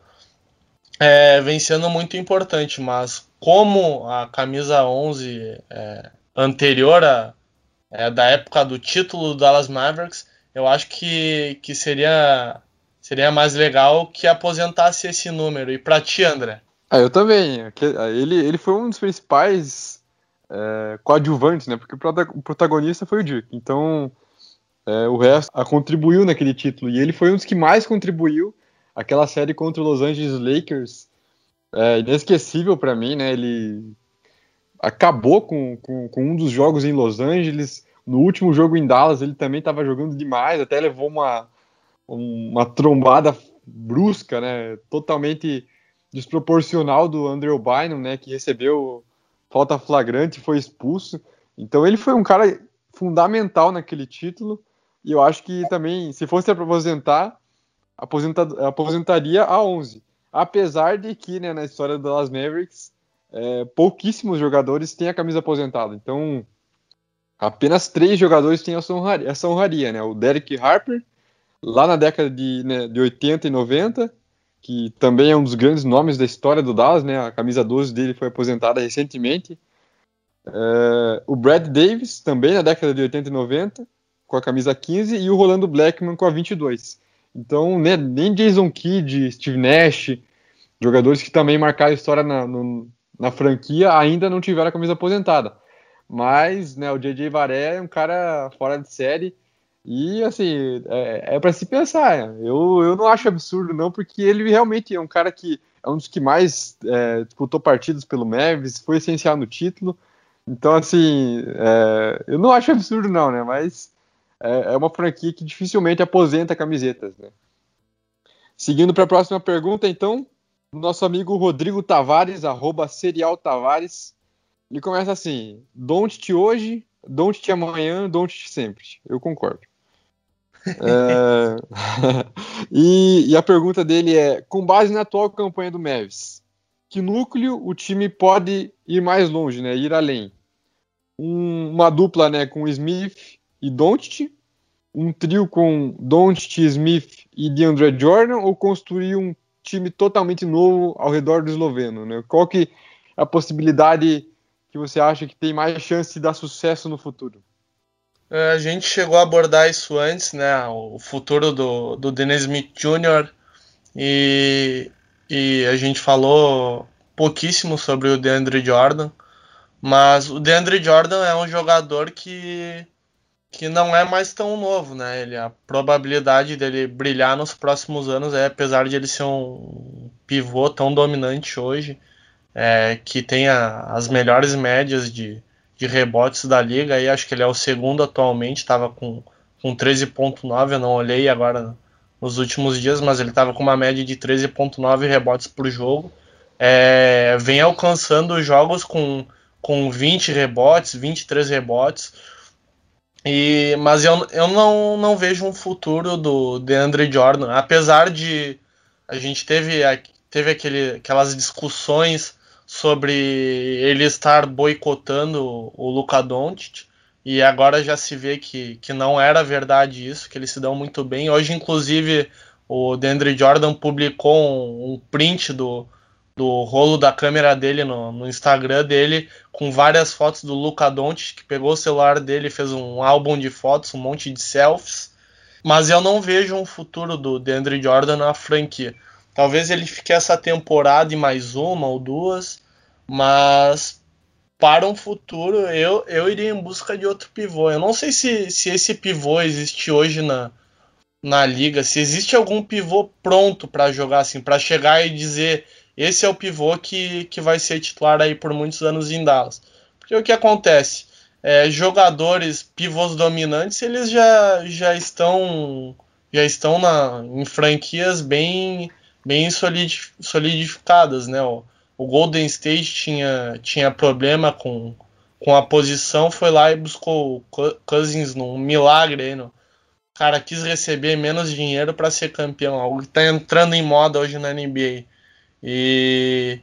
é, vem sendo muito importante, mas como a camisa 11 é, anterior a, é, da época do título do Dallas Mavericks, eu acho que, que seria, seria mais legal que aposentasse esse número. E para ti, André? Ah, eu também. Ele, ele foi um dos principais é, coadjuvantes, né? Porque o protagonista foi o Dirk. Então, é, o resto a, contribuiu naquele título. E ele foi um dos que mais contribuiu aquela série contra os Los Angeles Lakers é inesquecível para mim, né? Ele acabou com, com, com, um dos jogos em Los Angeles. No último jogo em Dallas, ele também estava jogando demais, até levou uma, uma trombada brusca, né? Totalmente desproporcional do Andrew Bynum, né? Que recebeu falta flagrante e foi expulso. Então ele foi um cara fundamental naquele título. E eu acho que também, se fosse aposentar, aposenta, aposentaria a 11. Apesar de que, né, na história do Dallas Mavericks, é, pouquíssimos jogadores têm a camisa aposentada. Então, apenas três jogadores têm essa honraria, essa honraria né? O Derek Harper, lá na década de, né, de 80 e 90, que também é um dos grandes nomes da história do Dallas, né? A camisa 12 dele foi aposentada recentemente. É, o Brad Davis, também na década de 80 e 90, com a camisa 15, e o Rolando Blackman com a 22. Então, né, nem Jason Kidd, Steve Nash, jogadores que também marcaram história na, no, na franquia ainda não tiveram a camisa aposentada. Mas né, o JJ Varé é um cara fora de série e assim é, é para se pensar. Eu, eu não acho absurdo não, porque ele realmente é um cara que é um dos que mais é, disputou partidas pelo Mavis, foi essencial no título. Então assim, é, eu não acho absurdo não, né? Mas é, é uma franquia que dificilmente aposenta camisetas, né? Seguindo para a próxima pergunta, então, nosso amigo Rodrigo Tavares, arroba Serial Tavares, ele começa assim: Don't te hoje, don't te amanhã, don't te sempre. Eu concordo. é... e, e, a pergunta dele é: com base na atual campanha do Mavis, que núcleo o time pode ir mais longe, né? Ir além? Um, uma dupla, né, com Smith e Doncic, um trio com Doncic, Smith e DeAndre Jordan, ou construir um time totalmente novo ao redor do esloveno, né? Qual que é a possibilidade que você acha que tem mais chance de dar sucesso no futuro? É, a gente chegou a abordar isso antes, né? O futuro do, do Dennis Smith Jr. E, e a gente falou pouquíssimo sobre o DeAndre Jordan, mas o DeAndre Jordan é um jogador que, que não é mais tão novo, né? Ele, a probabilidade dele brilhar nos próximos anos é, apesar de ele ser um pivô tão dominante hoje, é, que tem as melhores médias de, de rebotes da liga. Aí acho que ele é o segundo atualmente, estava com, com 13,9. Eu não olhei agora nos últimos dias, mas ele estava com uma média de 13,9 rebotes por jogo. É, vem alcançando jogos com, com 20 rebotes, 23 rebotes. E, mas eu, eu não, não vejo um futuro do DeAndre Jordan, apesar de a gente teve, teve aquele, aquelas discussões sobre ele estar boicotando o Luka Doncic e agora já se vê que, que não era verdade isso, que eles se dão muito bem. Hoje, inclusive, o Deandre Jordan publicou um, um print do, do rolo da câmera dele no, no, Instagram dele com várias fotos do Luka Doncic, que pegou o celular dele e fez um álbum de fotos, um monte de selfies. Mas eu não vejo um futuro do Deandre Jordan na franquia. Talvez ele fique essa temporada e mais uma ou duas, mas para um futuro eu, eu iria em busca de outro pivô. Eu não sei se, se esse pivô existe hoje na, na liga, se existe algum pivô pronto para jogar assim, para chegar e dizer esse é o pivô que, que vai ser titular aí por muitos anos em Dallas. Porque o que acontece? É, jogadores pivôs dominantes eles já, já estão já estão na, em franquias bem bem solidificadas, né? O, o Golden State tinha, tinha problema com, com a posição, foi lá e buscou o Cousins num milagre aí, cara quis receber menos dinheiro para ser campeão, algo que está entrando em moda hoje na NBA. E,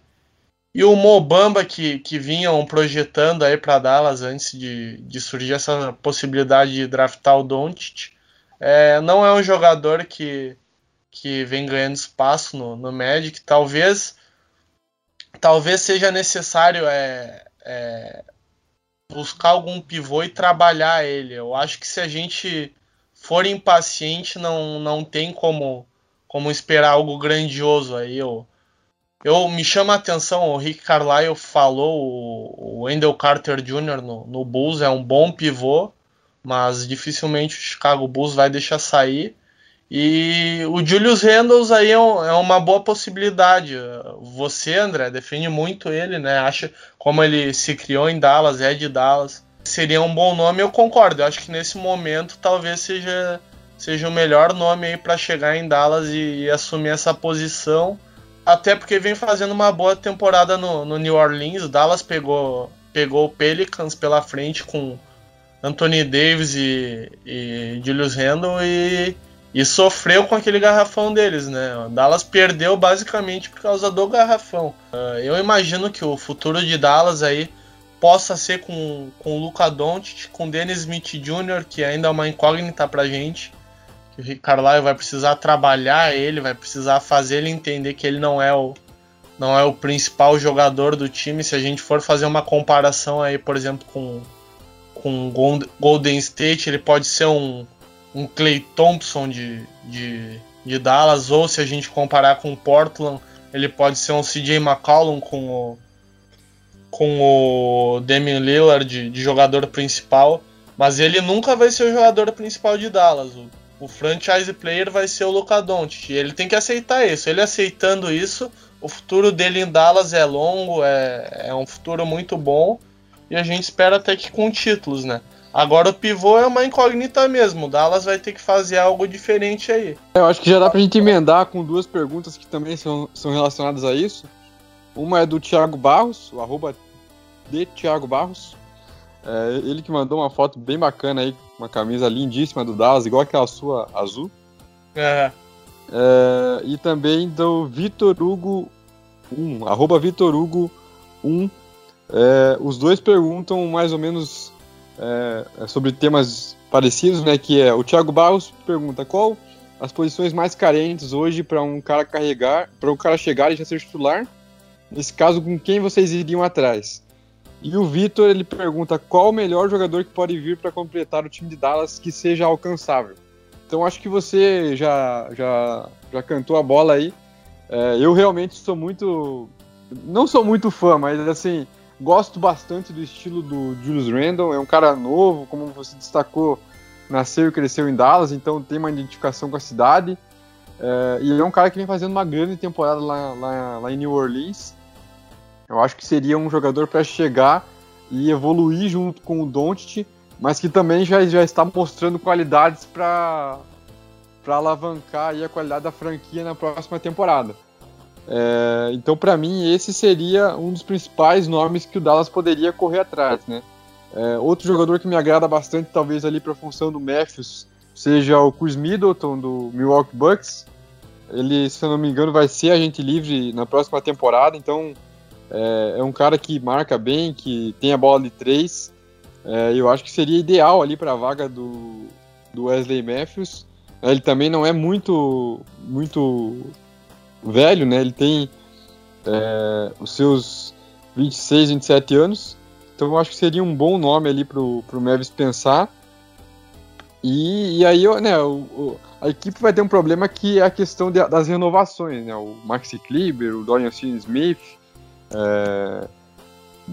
e o Mobamba que, que vinham projetando aí para Dallas antes de, de surgir essa possibilidade de draftar o Doncic, é, não é um jogador que que vem ganhando espaço no, no Magic. Talvez talvez seja necessário é, é, buscar algum pivô e trabalhar ele. Eu acho que se a gente for impaciente, não, não tem como, como esperar algo grandioso aí. Eu, eu me chama a atenção, o Rick Carlisle falou, o, Wendell Carter Jr. No, no Bulls é um bom pivô, mas dificilmente o Chicago Bulls vai deixar sair. E o Julius Randles aí é, um, é, uma boa possibilidade. Você, André, defende muito ele, né? Acha como ele se criou em Dallas, é de Dallas. Seria um bom nome, eu concordo. Eu acho que nesse momento talvez seja, seja o melhor nome aí para chegar em Dallas e, e, assumir essa posição. Até porque vem fazendo uma boa temporada no, no New Orleans. O Dallas pegou, pegou o Pelicans pela frente com Anthony Davis e, e Julius Randle e e sofreu com aquele garrafão deles, né? O Dallas perdeu basicamente por causa do garrafão. Uh, eu imagino que o futuro de Dallas aí possa ser com, com o Luca Doncic, com Dennis Smith Jr., que ainda é uma incógnita pra gente. O Carlisle vai precisar trabalhar ele, vai precisar fazer ele entender que ele não é o não é o principal jogador do time. Se a gente for fazer uma comparação aí, por exemplo, com com Golden State, ele pode ser um um Clay Thompson de, de, de Dallas, ou se a gente comparar com Portland, ele pode ser um CJ McCollum com o, com o Damian Lillard de, de jogador principal, mas ele nunca vai ser o jogador principal de Dallas. O, o franchise player vai ser o Luka Doncic. E ele tem que aceitar isso. Ele aceitando isso, o futuro dele em Dallas é longo, é, é um futuro muito bom. E a gente espera até que com títulos, né? Agora o pivô é uma incógnita mesmo. O Dallas vai ter que fazer algo diferente aí. Eu acho que já dá pra gente emendar com duas perguntas que também são, são relacionadas a isso. Uma é do Thiago Barros, o arroba de Thiago Barros. É, ele que mandou uma foto bem bacana aí, uma camisa lindíssima do Dallas, igual aquela sua azul. É. É, e também do Vitor Hugo 1, arroba Vitor Hugo 1. É, os dois perguntam mais ou menos é, sobre temas parecidos, né? Que é o Thiago Barros pergunta qual as posições mais carentes hoje para um cara carregar, para um cara chegar e já ser titular. Nesse caso, com quem vocês iriam atrás? E o Vitor ele pergunta qual o melhor jogador que pode vir para completar o time de Dallas que seja alcançável. Então acho que você já já, já cantou a bola aí. É, eu realmente sou muito, não sou muito fã, mas assim gosto bastante do estilo do Julius Randle. É um cara novo, como você destacou, nasceu e cresceu em Dallas, então tem uma identificação com a cidade. É, e ele é um cara que vem fazendo uma grande temporada lá, lá, lá em New Orleans. Eu acho que seria um jogador para chegar e evoluir junto com o Doncic, mas que também já, já está mostrando qualidades para alavancar a qualidade da franquia na próxima temporada. É, então, para mim, esse seria um dos principais nomes que o Dallas poderia correr atrás, né? É, outro jogador que me agrada bastante, talvez ali para a função do Matthews, seja o Chris Middleton do Milwaukee Bucks. Ele, se eu não me engano, vai ser agente livre na próxima temporada, então é, é um cara que marca bem, que tem a bola de três. É, eu acho que seria ideal ali para a vaga do, do Wesley Matthews. Ele também não é muito muito velho, né? Ele tem é, os seus 26, 27 anos. Então eu acho que seria um bom nome ali pro, pro Mavis pensar. E, e aí, né, o, o, a equipe vai ter um problema que é a questão de, das renovações, né? O Maxi Kleber, o Dorian Smith, é,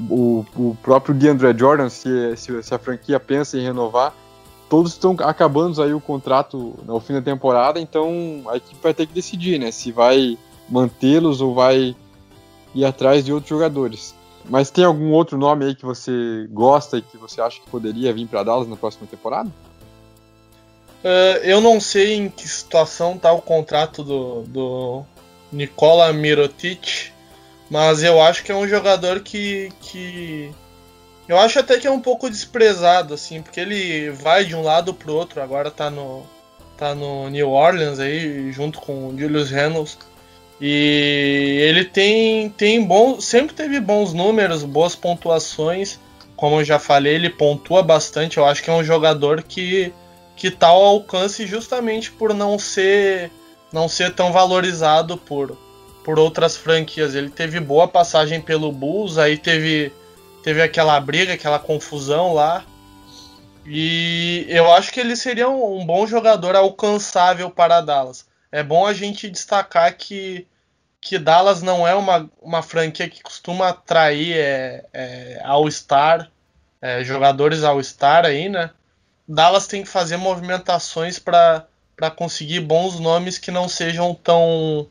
o, o, próprio DeAndre Jordan, se, se, se, a franquia pensa em renovar, todos estão acabando aí o contrato no fim da temporada, então a equipe vai ter que decidir, né? Se vai mantê-los ou vai ir atrás de outros jogadores. Mas tem algum outro nome aí que você gosta e que você acha que poderia vir para Dallas na próxima temporada? Uh, eu não sei em que situação está o contrato do, do Nikola Mirotic, mas eu acho que é um jogador que, que. Eu acho até que é um pouco desprezado, assim, porque ele vai de um lado pro outro, agora tá no. tá no New Orleans aí, junto com o Julius Reynolds. E ele tem, tem bom, sempre teve bons números, boas pontuações. Como eu já falei, ele pontua bastante. Eu acho que é um jogador que que tá alcance justamente por não ser não ser tão valorizado por por outras franquias. Ele teve boa passagem pelo Bulls, aí teve teve aquela briga, aquela confusão lá. E eu acho que ele seria um, um bom jogador alcançável para Dallas é bom a gente destacar que, que Dallas não é uma, uma franquia que costuma atrair é, é, All-Star, é, jogadores All-Star aí, né? Dallas tem que fazer movimentações para conseguir bons nomes que não sejam tão.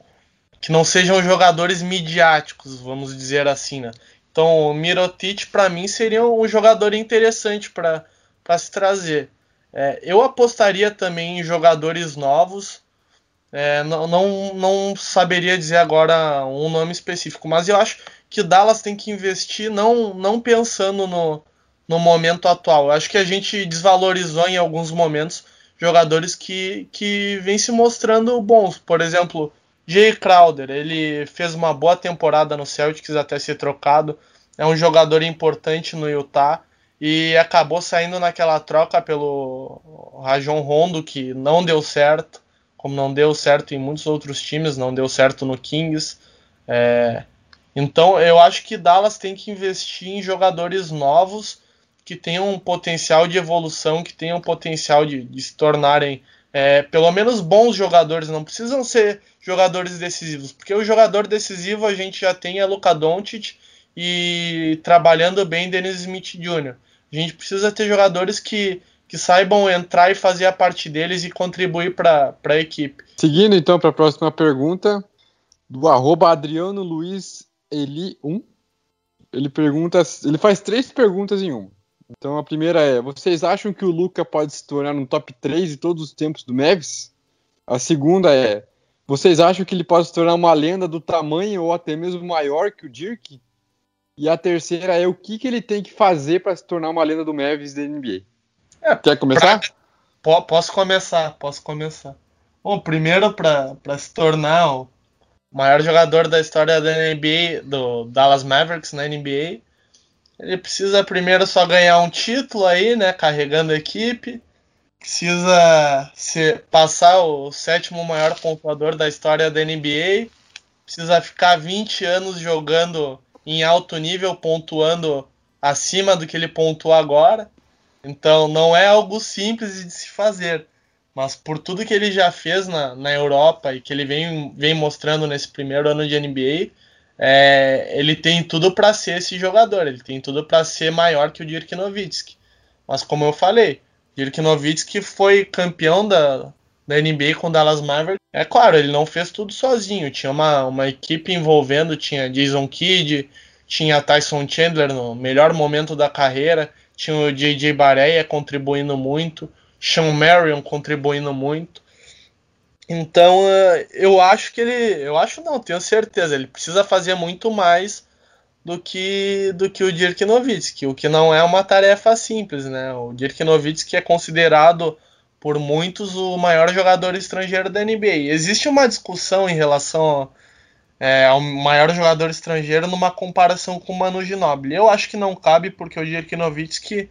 Que não sejam jogadores midiáticos, vamos dizer assim, né? Então, o Mirotic, para mim, seria um jogador interessante para se trazer. É, eu apostaria também em jogadores novos. É, não, não, não, saberia dizer agora um nome específico, mas eu acho que Dallas tem que investir não, não pensando no, no momento atual. Eu acho que a gente desvalorizou em alguns momentos jogadores que, que vêm se mostrando bons. Por exemplo, Jay Crowder, ele fez uma boa temporada no Celtics até ser trocado. É um jogador importante no Utah e acabou saindo naquela troca pelo Rajon Rondo, que não deu certo como não deu certo em muitos outros times, não deu certo no Kings. É, então eu acho que Dallas tem que investir em jogadores novos que tenham um potencial de evolução, que tenham potencial de, de se tornarem é, pelo menos bons jogadores, não precisam ser jogadores decisivos, porque o jogador decisivo a gente já tem é Luka Doncic e trabalhando bem Dennis Smith Jr. A gente precisa ter jogadores que, que saibam entrar e fazer a parte deles e contribuir para a equipe. Seguindo então para a próxima pergunta, do arroba Adriano Luiz Eli 1. Ele pergunta, ele faz três perguntas em uma. Então a primeira é: vocês acham que o Luca pode se tornar um top 3 de todos os tempos do Mavis? A segunda é: vocês acham que ele pode se tornar uma lenda do tamanho ou até mesmo maior que o Dirk? E a terceira é: o que, que ele tem que fazer para se tornar uma lenda do Mavis da NBA? É, Quer começar? Pra, posso começar, posso começar. Bom, primeiro para se tornar o maior jogador da história da NBA, do Dallas Mavericks na NBA, ele precisa primeiro só ganhar um título aí, né, carregando a equipe. Precisa passar o sétimo maior pontuador da história da NBA. Precisa ficar 20 anos jogando em alto nível, pontuando acima do que ele pontua agora. Então não é algo simples de se fazer. Mas por tudo que ele já fez na, na Europa e que ele vem, vem mostrando nesse primeiro ano de NBA, é, ele tem tudo para ser esse jogador, ele tem tudo para ser maior que o Dirk Nowitzki. Mas como eu falei, Dirk Nowitzki foi campeão da, da NBA com o Dallas Mavericks. É claro, ele não fez tudo sozinho, tinha uma, uma equipe envolvendo, tinha Jason Kidd, tinha Tyson Chandler no melhor momento da carreira, tinha o JJ Barea contribuindo muito, Sean Marion contribuindo muito. Então eu acho que ele. Eu acho não, tenho certeza. Ele precisa fazer muito mais do que do que o Dirk Nowitzki, o que não é uma tarefa simples, né? O Dirk Nowitzki é considerado por muitos o maior jogador estrangeiro da NBA. Existe uma discussão em relação é, ao maior jogador estrangeiro numa comparação com o Manu Ginobili. Eu acho que não cabe porque o Dirk Nowitzki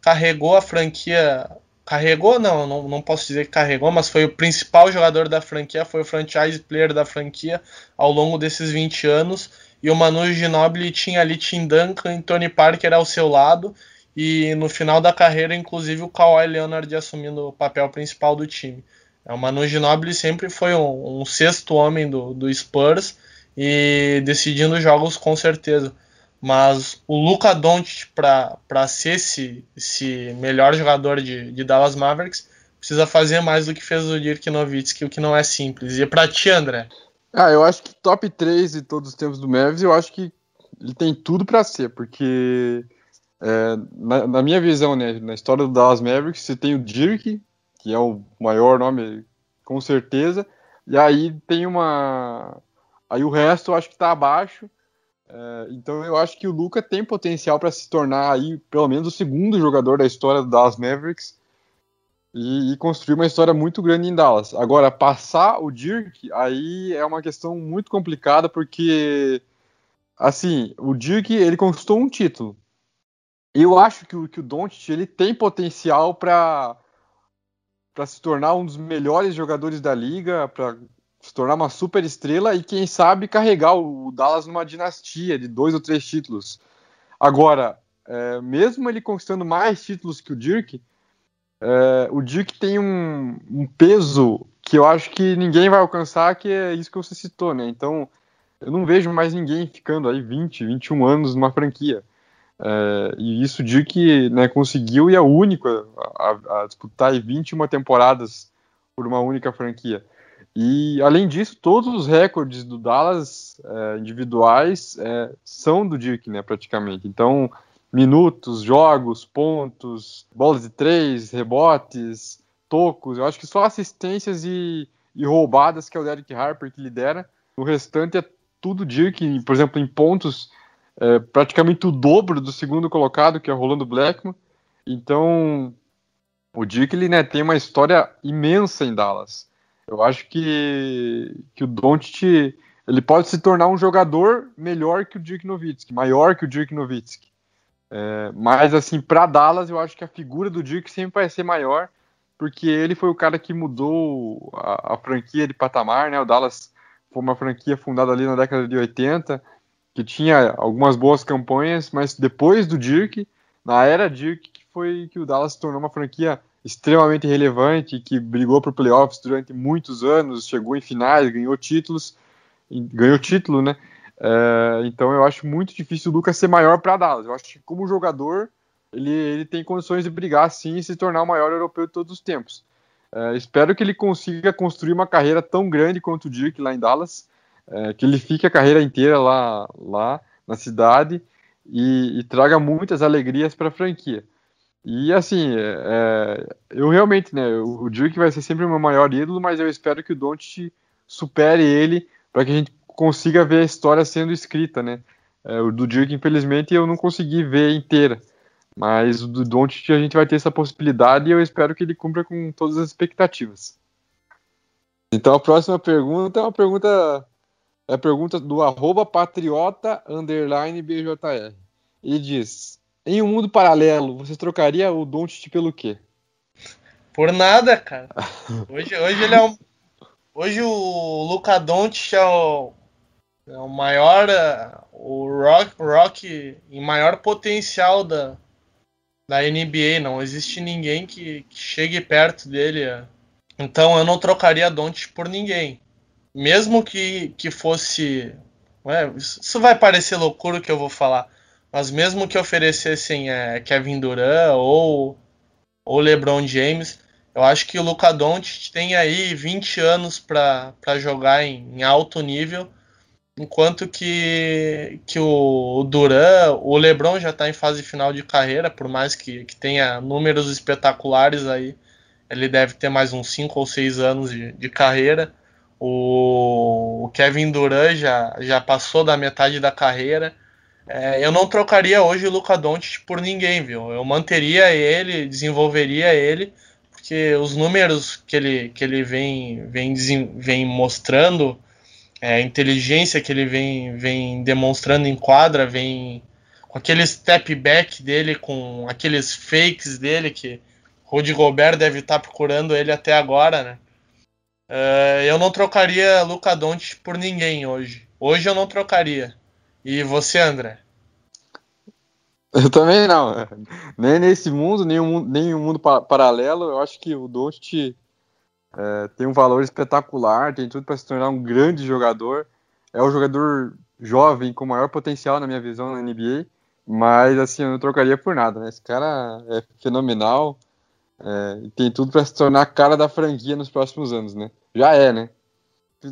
carregou a franquia carregou, não, não, não posso dizer que carregou, mas foi o principal jogador da franquia, foi o franchise player da franquia ao longo desses 20 anos. E o Manu Ginobili tinha ali Tim Duncan e Tony Parker ao seu lado. E no final da carreira, inclusive, o Kawhi Leonard assumindo o papel principal do time. É, o Manu Ginobili sempre foi um, um sexto homem do, do Spurs e decidindo jogos com certeza. Mas o Luca Doncic, para ser esse, esse melhor jogador de, de Dallas Mavericks, precisa fazer mais do que fez o Dirk Nowitzki, o que não é simples. E para ti, André? Ah, eu acho que top 3 de todos os tempos do Mavis, eu acho que ele tem tudo para ser, porque é, na, na, minha visão, né, na história do Dallas Mavericks, você tem o Dirk, que é o maior nome, com certeza, e aí tem uma... Aí o resto eu acho que tá abaixo, é, então eu acho que o Luca tem potencial para se tornar aí pelo menos o segundo jogador da história do Dallas Mavericks e, e, construir uma história muito grande em Dallas. Agora passar o Dirk aí é uma questão muito complicada porque assim o Dirk ele conquistou um título. Eu acho que o, que o Doncic ele tem potencial para para se tornar um dos melhores jogadores da liga, para se tornar uma super estrela e quem sabe carregar o Dallas numa dinastia de dois ou três títulos. Agora, é, mesmo ele conquistando mais títulos que o Dirk, é, o Dirk tem um, um, peso que eu acho que ninguém vai alcançar, que é isso que você citou, né? Então, eu não vejo mais ninguém ficando aí 20, 21 anos numa franquia. É, e isso o Dirk né, conseguiu e é o único a, a, a disputar 21 temporadas por uma única franquia. E, além disso, todos os recordes do Dallas é, individuais é, são do Dirk, né, praticamente. Então, minutos, jogos, pontos, bolas de três, rebotes, tocos. Eu acho que só assistências e, e roubadas que é o Derek Harper que lidera. O restante é tudo Dirk. Por exemplo, em pontos, é, praticamente o dobro do segundo colocado, que é Rolando Blackman. Então, o Dirk ele, né, tem uma história imensa em Dallas. Eu acho que, que o Doncic ele pode se tornar um jogador melhor que o Dirk Nowitzki, maior que o Dirk Nowitzki. É, mas assim, para Dallas, eu acho que a figura do Dirk sempre vai ser maior, porque ele foi o cara que mudou a, a franquia de patamar, né? O Dallas foi uma franquia fundada ali na década de 80, que tinha algumas boas campanhas, mas depois do Dirk, na era Dirk, que foi que o Dallas se tornou uma franquia extremamente relevante, que brigou para playoffs durante muitos anos, chegou em finais, ganhou títulos, ganhou título, né? É, então eu acho muito difícil o Lucas ser maior para Dallas. Eu acho que como jogador ele, ele tem condições de brigar sim e se tornar o maior europeu de todos os tempos. É, espero que ele consiga construir uma carreira tão grande quanto o Dirk lá em Dallas, é, que ele fique a carreira inteira lá, lá na cidade e, e traga muitas alegrias para a franquia. E assim, é, eu realmente, né, o Dirk vai ser sempre o meu maior ídolo, mas eu espero que o Doncic supere ele para que a gente consiga ver a história sendo escrita, né? É, o do Dirk, infelizmente, eu não consegui ver inteira. Mas o do Doncic a gente vai ter essa possibilidade e eu espero que ele cumpra com todas as expectativas. Então a próxima pergunta é uma pergunta é a pergunta do arroba patriota underline BJR. Ele diz: Em um mundo paralelo, você trocaria o Doncic pelo quê? Por nada, cara. Hoje, hoje ele é um. Hoje o Luca Doncic é o, é o maior. O rock, rock em maior potencial da, da NBA. Não existe ninguém que, que chegue perto dele. Então eu não trocaria Doncic por ninguém mesmo que, que fosse. É, isso vai parecer loucura o que eu vou falar, mas mesmo que oferecessem é, Kevin Durant ou, ou LeBron James, eu acho que o Luca Doncic tem aí 20 anos para jogar em, em, alto nível, enquanto que, que o, o Durant, o LeBron já está em fase final de carreira, por mais que, que tenha números espetaculares aí, ele deve ter mais uns 5 ou 6 anos de, de carreira. O Kevin Durant já, já passou da metade da carreira. É, eu não trocaria hoje o Luca Doncic por ninguém, viu? Eu manteria ele, desenvolveria ele, porque os números que ele, que ele vem, vem, vem mostrando, é, a inteligência que ele vem, vem demonstrando em quadra, vem com aquele step back dele, com aqueles fakes dele que Rudy Gobert deve estar procurando ele até agora, né? Uh, eu não trocaria Luca Doncic por ninguém hoje. Hoje eu não trocaria. E você, André? Eu também não. Nem nesse mundo, nem um, nem um mundo pa paralelo. Eu acho que o Doncic é, tem um valor espetacular, tem tudo para se tornar um grande jogador. É o jogador jovem com maior potencial na minha visão na NBA. Mas assim, eu não trocaria por nada. Né? Esse cara é fenomenal. É, e tem tudo para se tornar a cara da franquia nos próximos anos, né? Já é, né?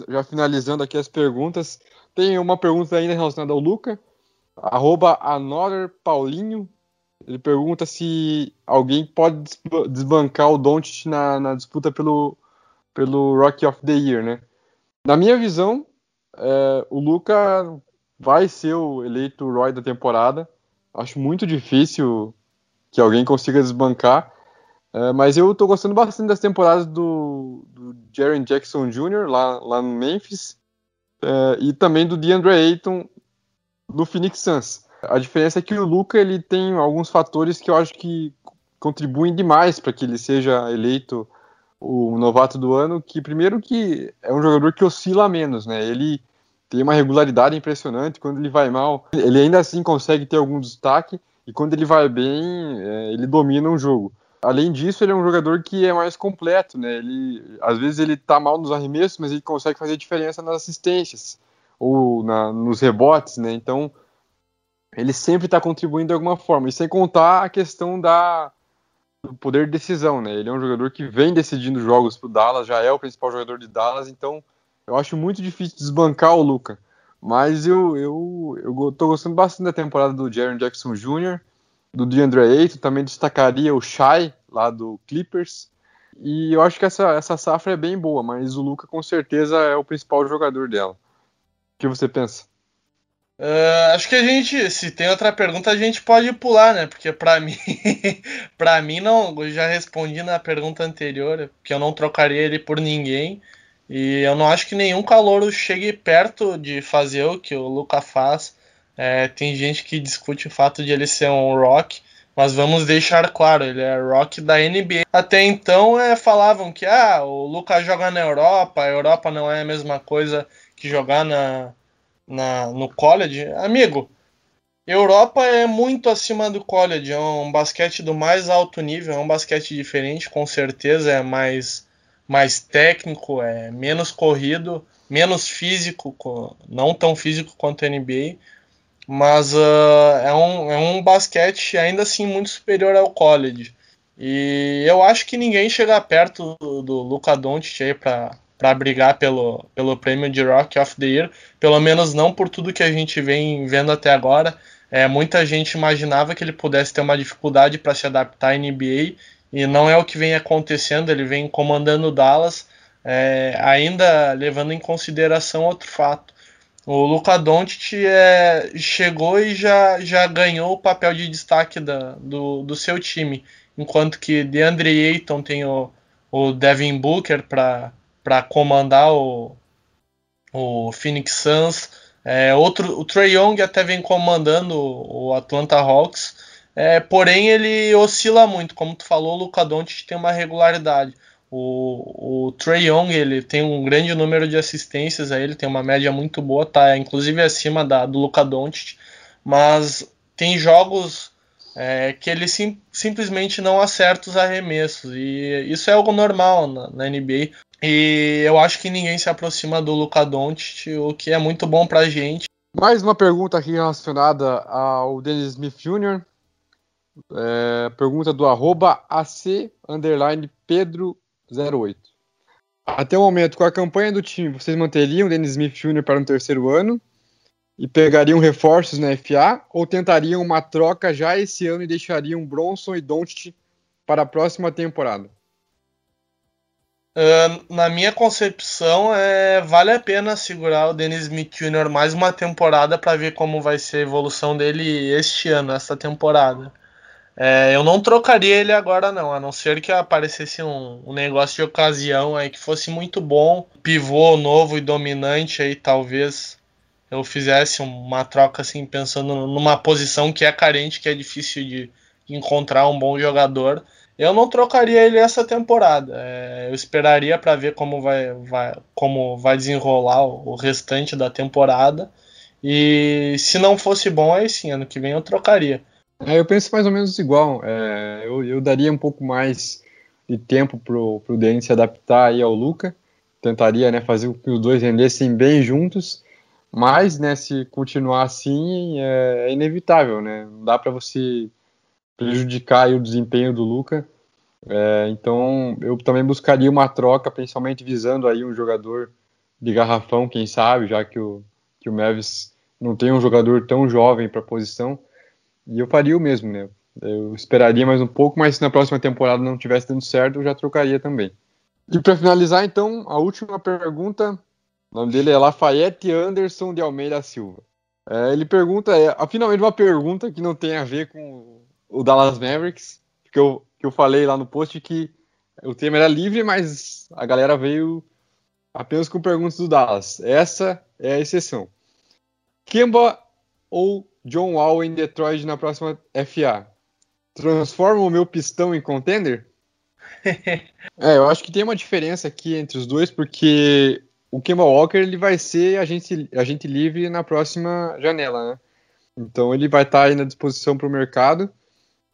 Já finalizando aqui as perguntas, tem uma pergunta ainda relacionada ao Luca, arroba Paulinho. Ele pergunta se alguém pode desbancar o Doncic na, na, disputa pelo, pelo Rock of the Year, né? Na minha visão, é, o Luca vai ser o eleito Roy da temporada. Acho muito difícil que alguém consiga desbancar. É, mas eu tô gostando bastante das temporadas do, do Jaren Jackson Jr. lá, lá no Memphis é, e também do DeAndre Ayton no Phoenix Suns. A diferença é que o Luca ele tem alguns fatores que eu acho que contribuem demais para que ele seja eleito o novato do ano, que primeiro que é um jogador que oscila menos, né? Ele tem uma regularidade impressionante, quando ele vai mal, ele ainda assim consegue ter algum destaque, e quando ele vai bem, é, ele domina um jogo além disso, ele é um jogador que é mais completo, né? Ele, às vezes ele tá mal nos arremessos, mas ele consegue fazer diferença nas assistências ou na, nos rebotes, né? Então, ele sempre está contribuindo de alguma forma. E sem contar a questão da do poder de decisão, né? Ele é um jogador que vem decidindo jogos pro Dallas, já é o principal jogador de Dallas, então eu acho muito difícil desbancar o Luca. Mas eu, eu, eu tô gostando bastante da temporada do Jaron Jackson Jr., do DeAndre Ayton, também destacaria o Shai, lá do Clippers. E eu acho que essa, essa safra é bem boa, mas o Luca com certeza é o principal jogador dela. Que você pensa? Uh, acho que a gente, se tem outra pergunta, a gente pode pular, né? Porque para mim, para mim não, eu já respondi na pergunta anterior que eu não trocaria ele por ninguém. E eu não acho que nenhum calouro chegue perto de fazer o que o Luca faz. É, tem gente que discute o fato de ele ser um rock, mas vamos deixar claro, ele é rock da NBA. Até então é, falavam que ah, o Lucas joga na Europa, a Europa não é a mesma coisa jogar na, na, no college. Amigo, Europa é muito acima do college, é um basquete do mais alto nível, é um basquete diferente, com certeza é mais mais técnico, é menos corrido, menos físico, não tão físico quanto a NBA, mas uh, é, um, é um basquete ainda assim muito superior ao college. E eu acho que ninguém chega perto do, do Luka Doncic aí para para brigar pelo, pelo prêmio de Rock of the Year, pelo menos não por tudo que a gente vem vendo até agora. É, muita gente imaginava que ele pudesse ter uma dificuldade para se adaptar à NBA e não é o que vem acontecendo. Ele vem comandando Dallas, é, ainda levando em consideração outro fato. O Luka Doncic é, chegou e já, já ganhou o papel de destaque da, do, do seu time enquanto que DeAndre Ayton tem o, o Devin Booker para comandar o, o Phoenix Suns. É, outro, o Trey Young até vem comandando o, Atlanta Hawks, é, porém ele oscila muito, como tu falou, o Luka Doncic tem uma regularidade. O, o Trey Young ele tem um grande número de assistências, aí ele tem uma média muito boa, tá? Inclusive acima da, do Luka Doncic, mas tem jogos é, que ele sim, simplesmente não acerta os arremessos. E isso é algo normal na, na, NBA. E eu acho que ninguém se aproxima do Luka Doncic, o que é muito bom pra gente. Mais uma pergunta aqui relacionada ao Dennis Smith Jr. É, pergunta do arroba AC Pedro 08. Até o momento, com a campanha do time, vocês manteriam o Dennis Smith Jr. para um terceiro ano? e pegariam reforços na FA ou tentariam uma troca já esse ano e deixariam Bronson e Doncic para a próxima temporada? Uh, na minha concepção, é, vale a pena segurar o Dennis Smith Jr. mais uma temporada para ver como vai ser a evolução dele este ano, esta temporada. É, eu não trocaria ele agora não, a não ser que aparecesse um, um, negócio de ocasião aí que fosse muito bom, pivô novo e dominante aí talvez eu fizesse uma troca assim pensando numa posição que é carente, que é difícil de encontrar um bom jogador, eu não trocaria ele essa temporada. É, eu esperaria para ver como vai, vai, como vai desenrolar o, restante da temporada. E se não fosse bom, aí sim, ano que vem eu trocaria. É, eu penso mais ou menos igual. É, eu, eu, daria um pouco mais de tempo pro, pro Denis se adaptar aí ao Luca. Tentaria né, fazer com que os dois rendessem bem juntos. Mas, né, se continuar assim, é, é inevitável, né? Não dá para você prejudicar o desempenho do Luca. É, então, eu também buscaria uma troca, principalmente visando aí um jogador de garrafão, quem sabe, já que o, que o Mavis não tem um jogador tão jovem para a posição. E eu faria o mesmo, né? Eu esperaria mais um pouco, mas se na próxima temporada não tivesse dando certo, eu já trocaria também. E para finalizar, então, a última pergunta o nome dele é Lafayette Anderson de Almeida Silva. É, ele pergunta, é, finalmente uma pergunta que não tem a ver com o Dallas Mavericks, que eu, que eu falei lá no post que o tema era livre, mas a galera veio apenas com perguntas do Dallas. Essa é a exceção. Kemba ou John Wall em Detroit na próxima FA? Transforma o meu pistão em contender? é, eu acho que tem uma diferença aqui entre os dois, porque o Kemba Walker ele vai ser agente, agente livre na próxima janela, né? Então ele vai estar tá aí na disposição para o mercado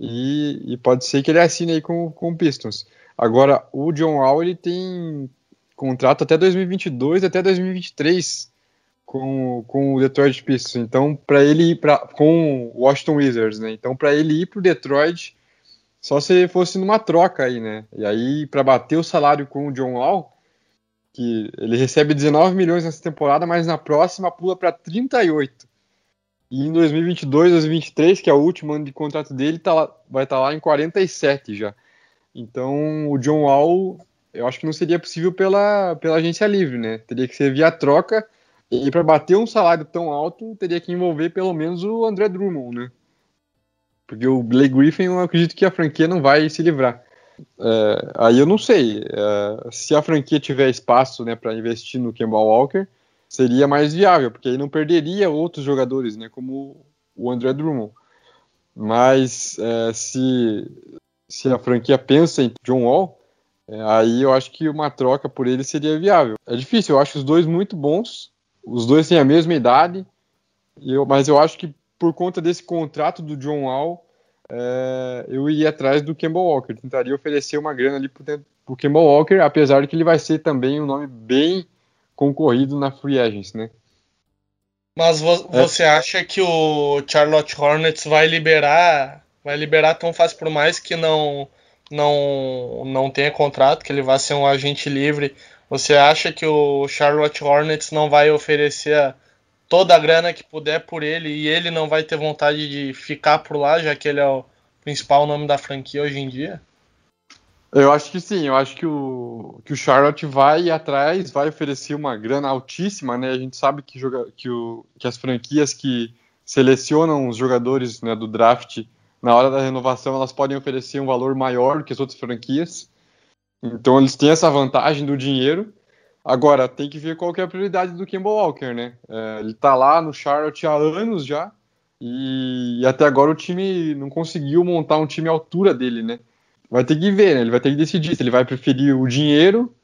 e, e, pode ser que ele assine aí com, com o Pistons. Agora, o John Wall ele tem contrato até 2022, até 2023 com, com o Detroit Pistons. Então, para ele ir para com o Washington Wizards, né? Então, para ele ir para o Detroit, só se fosse numa troca aí, né? E aí, para bater o salário com o John Wall, que ele recebe 19 milhões nessa temporada, mas na próxima pula para 38. E em 2022, 2023, que é o último ano de contrato dele, tá lá, vai estar tá lá em 47 já. Então o John Wall, eu acho que não seria possível pela, pela agência livre, né? Teria que ser via troca. E para bater um salário tão alto, teria que envolver pelo menos o André Drummond, né? Porque o Blake Griffin, eu acredito que a franquia não vai se livrar. É, aí eu não sei. É, se a franquia tiver espaço né, para investir no Kemba Walker, seria mais viável, porque aí não perderia outros jogadores, né, como o André Drummond. Mas é, se, se a franquia pensa em John Wall, é, aí eu acho que uma troca por ele seria viável. É difícil, eu acho os dois muito bons, os dois têm a mesma idade, eu, mas eu acho que por conta desse contrato do John Wall, é, eu iria atrás do Kemba Walker. Tentaria oferecer uma grana ali pro, pro Kemba Walker, apesar de que ele vai ser também um nome bem concorrido na Free Agents, né? Mas vo É. você acha que o Charlotte Hornets vai liberar, vai liberar tão fácil por mais que não não não tenha contrato, que ele vai ser um agente livre? Você acha que o Charlotte Hornets não vai oferecer toda a grana que puder por ele e ele não vai ter vontade de ficar por lá, já que ele é o principal nome da franquia hoje em dia? Eu acho que sim, eu acho que o, que o Charlotte vai atrás, vai oferecer uma grana altíssima, né? A gente sabe que, joga, que, o, que as franquias que selecionam os jogadores né, do draft na hora da renovação, elas podem oferecer um valor maior que as outras franquias. Então eles têm essa vantagem do dinheiro. Agora, tem que ver qual que é a prioridade do Kemba Walker, né? É, ele tá lá no Charlotte há anos já, e, e até agora o time não conseguiu montar um time à altura dele, né? Vai ter que ver, né? Ele vai ter que decidir se ele vai preferir o dinheiro.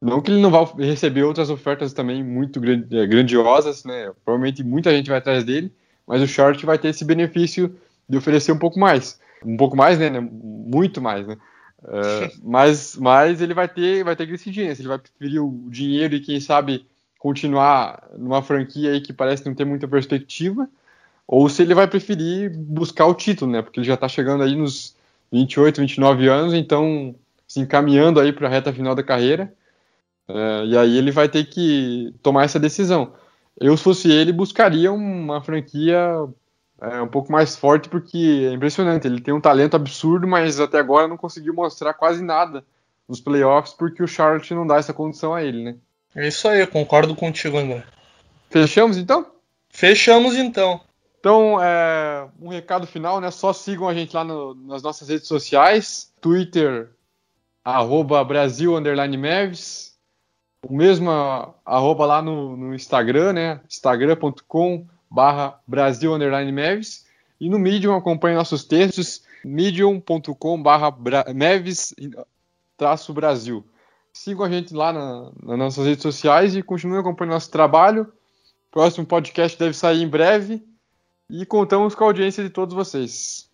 Não que ele não vá receber outras ofertas também muito grandiosas, né? Provavelmente muita gente vai atrás dele, mas o Short vai ter esse benefício de oferecer um pouco mais. Um pouco mais, né? Muito mais, né? Uh, mas, mas ele vai ter, vai ter que decidir, né? Se ele vai preferir o dinheiro e quem sabe continuar numa franquia aí que parece não ter muita perspectiva, ou se ele vai preferir buscar o título, né? Porque ele já tá chegando aí nos 28, 29 anos, então se encaminhando aí para a reta final da carreira. Uh, e aí ele vai ter que tomar essa decisão. Eu, se fosse ele, buscaria uma franquia é, um pouco mais forte, porque é impressionante. Ele tem um talento absurdo, mas até agora não conseguiu mostrar quase nada nos playoffs, porque o Charlotte não dá essa condição a ele, né? É isso aí, eu concordo contigo, André. Fechamos então? Fechamos então. Então, é, um recado final, né? Só sigam a gente lá no, nas nossas redes sociais, Twitter, arroba Brasil Mavis, o mesmo arroba lá no, no Instagram, né? instagram.com e no Medium acompanhe nossos textos, medium.com Mavis traço Brasil. Sigam a gente lá na, nas nossas redes sociais e continuem acompanhando nosso trabalho. Próximo podcast deve sair em breve. E contamos com a audiência de todos vocês.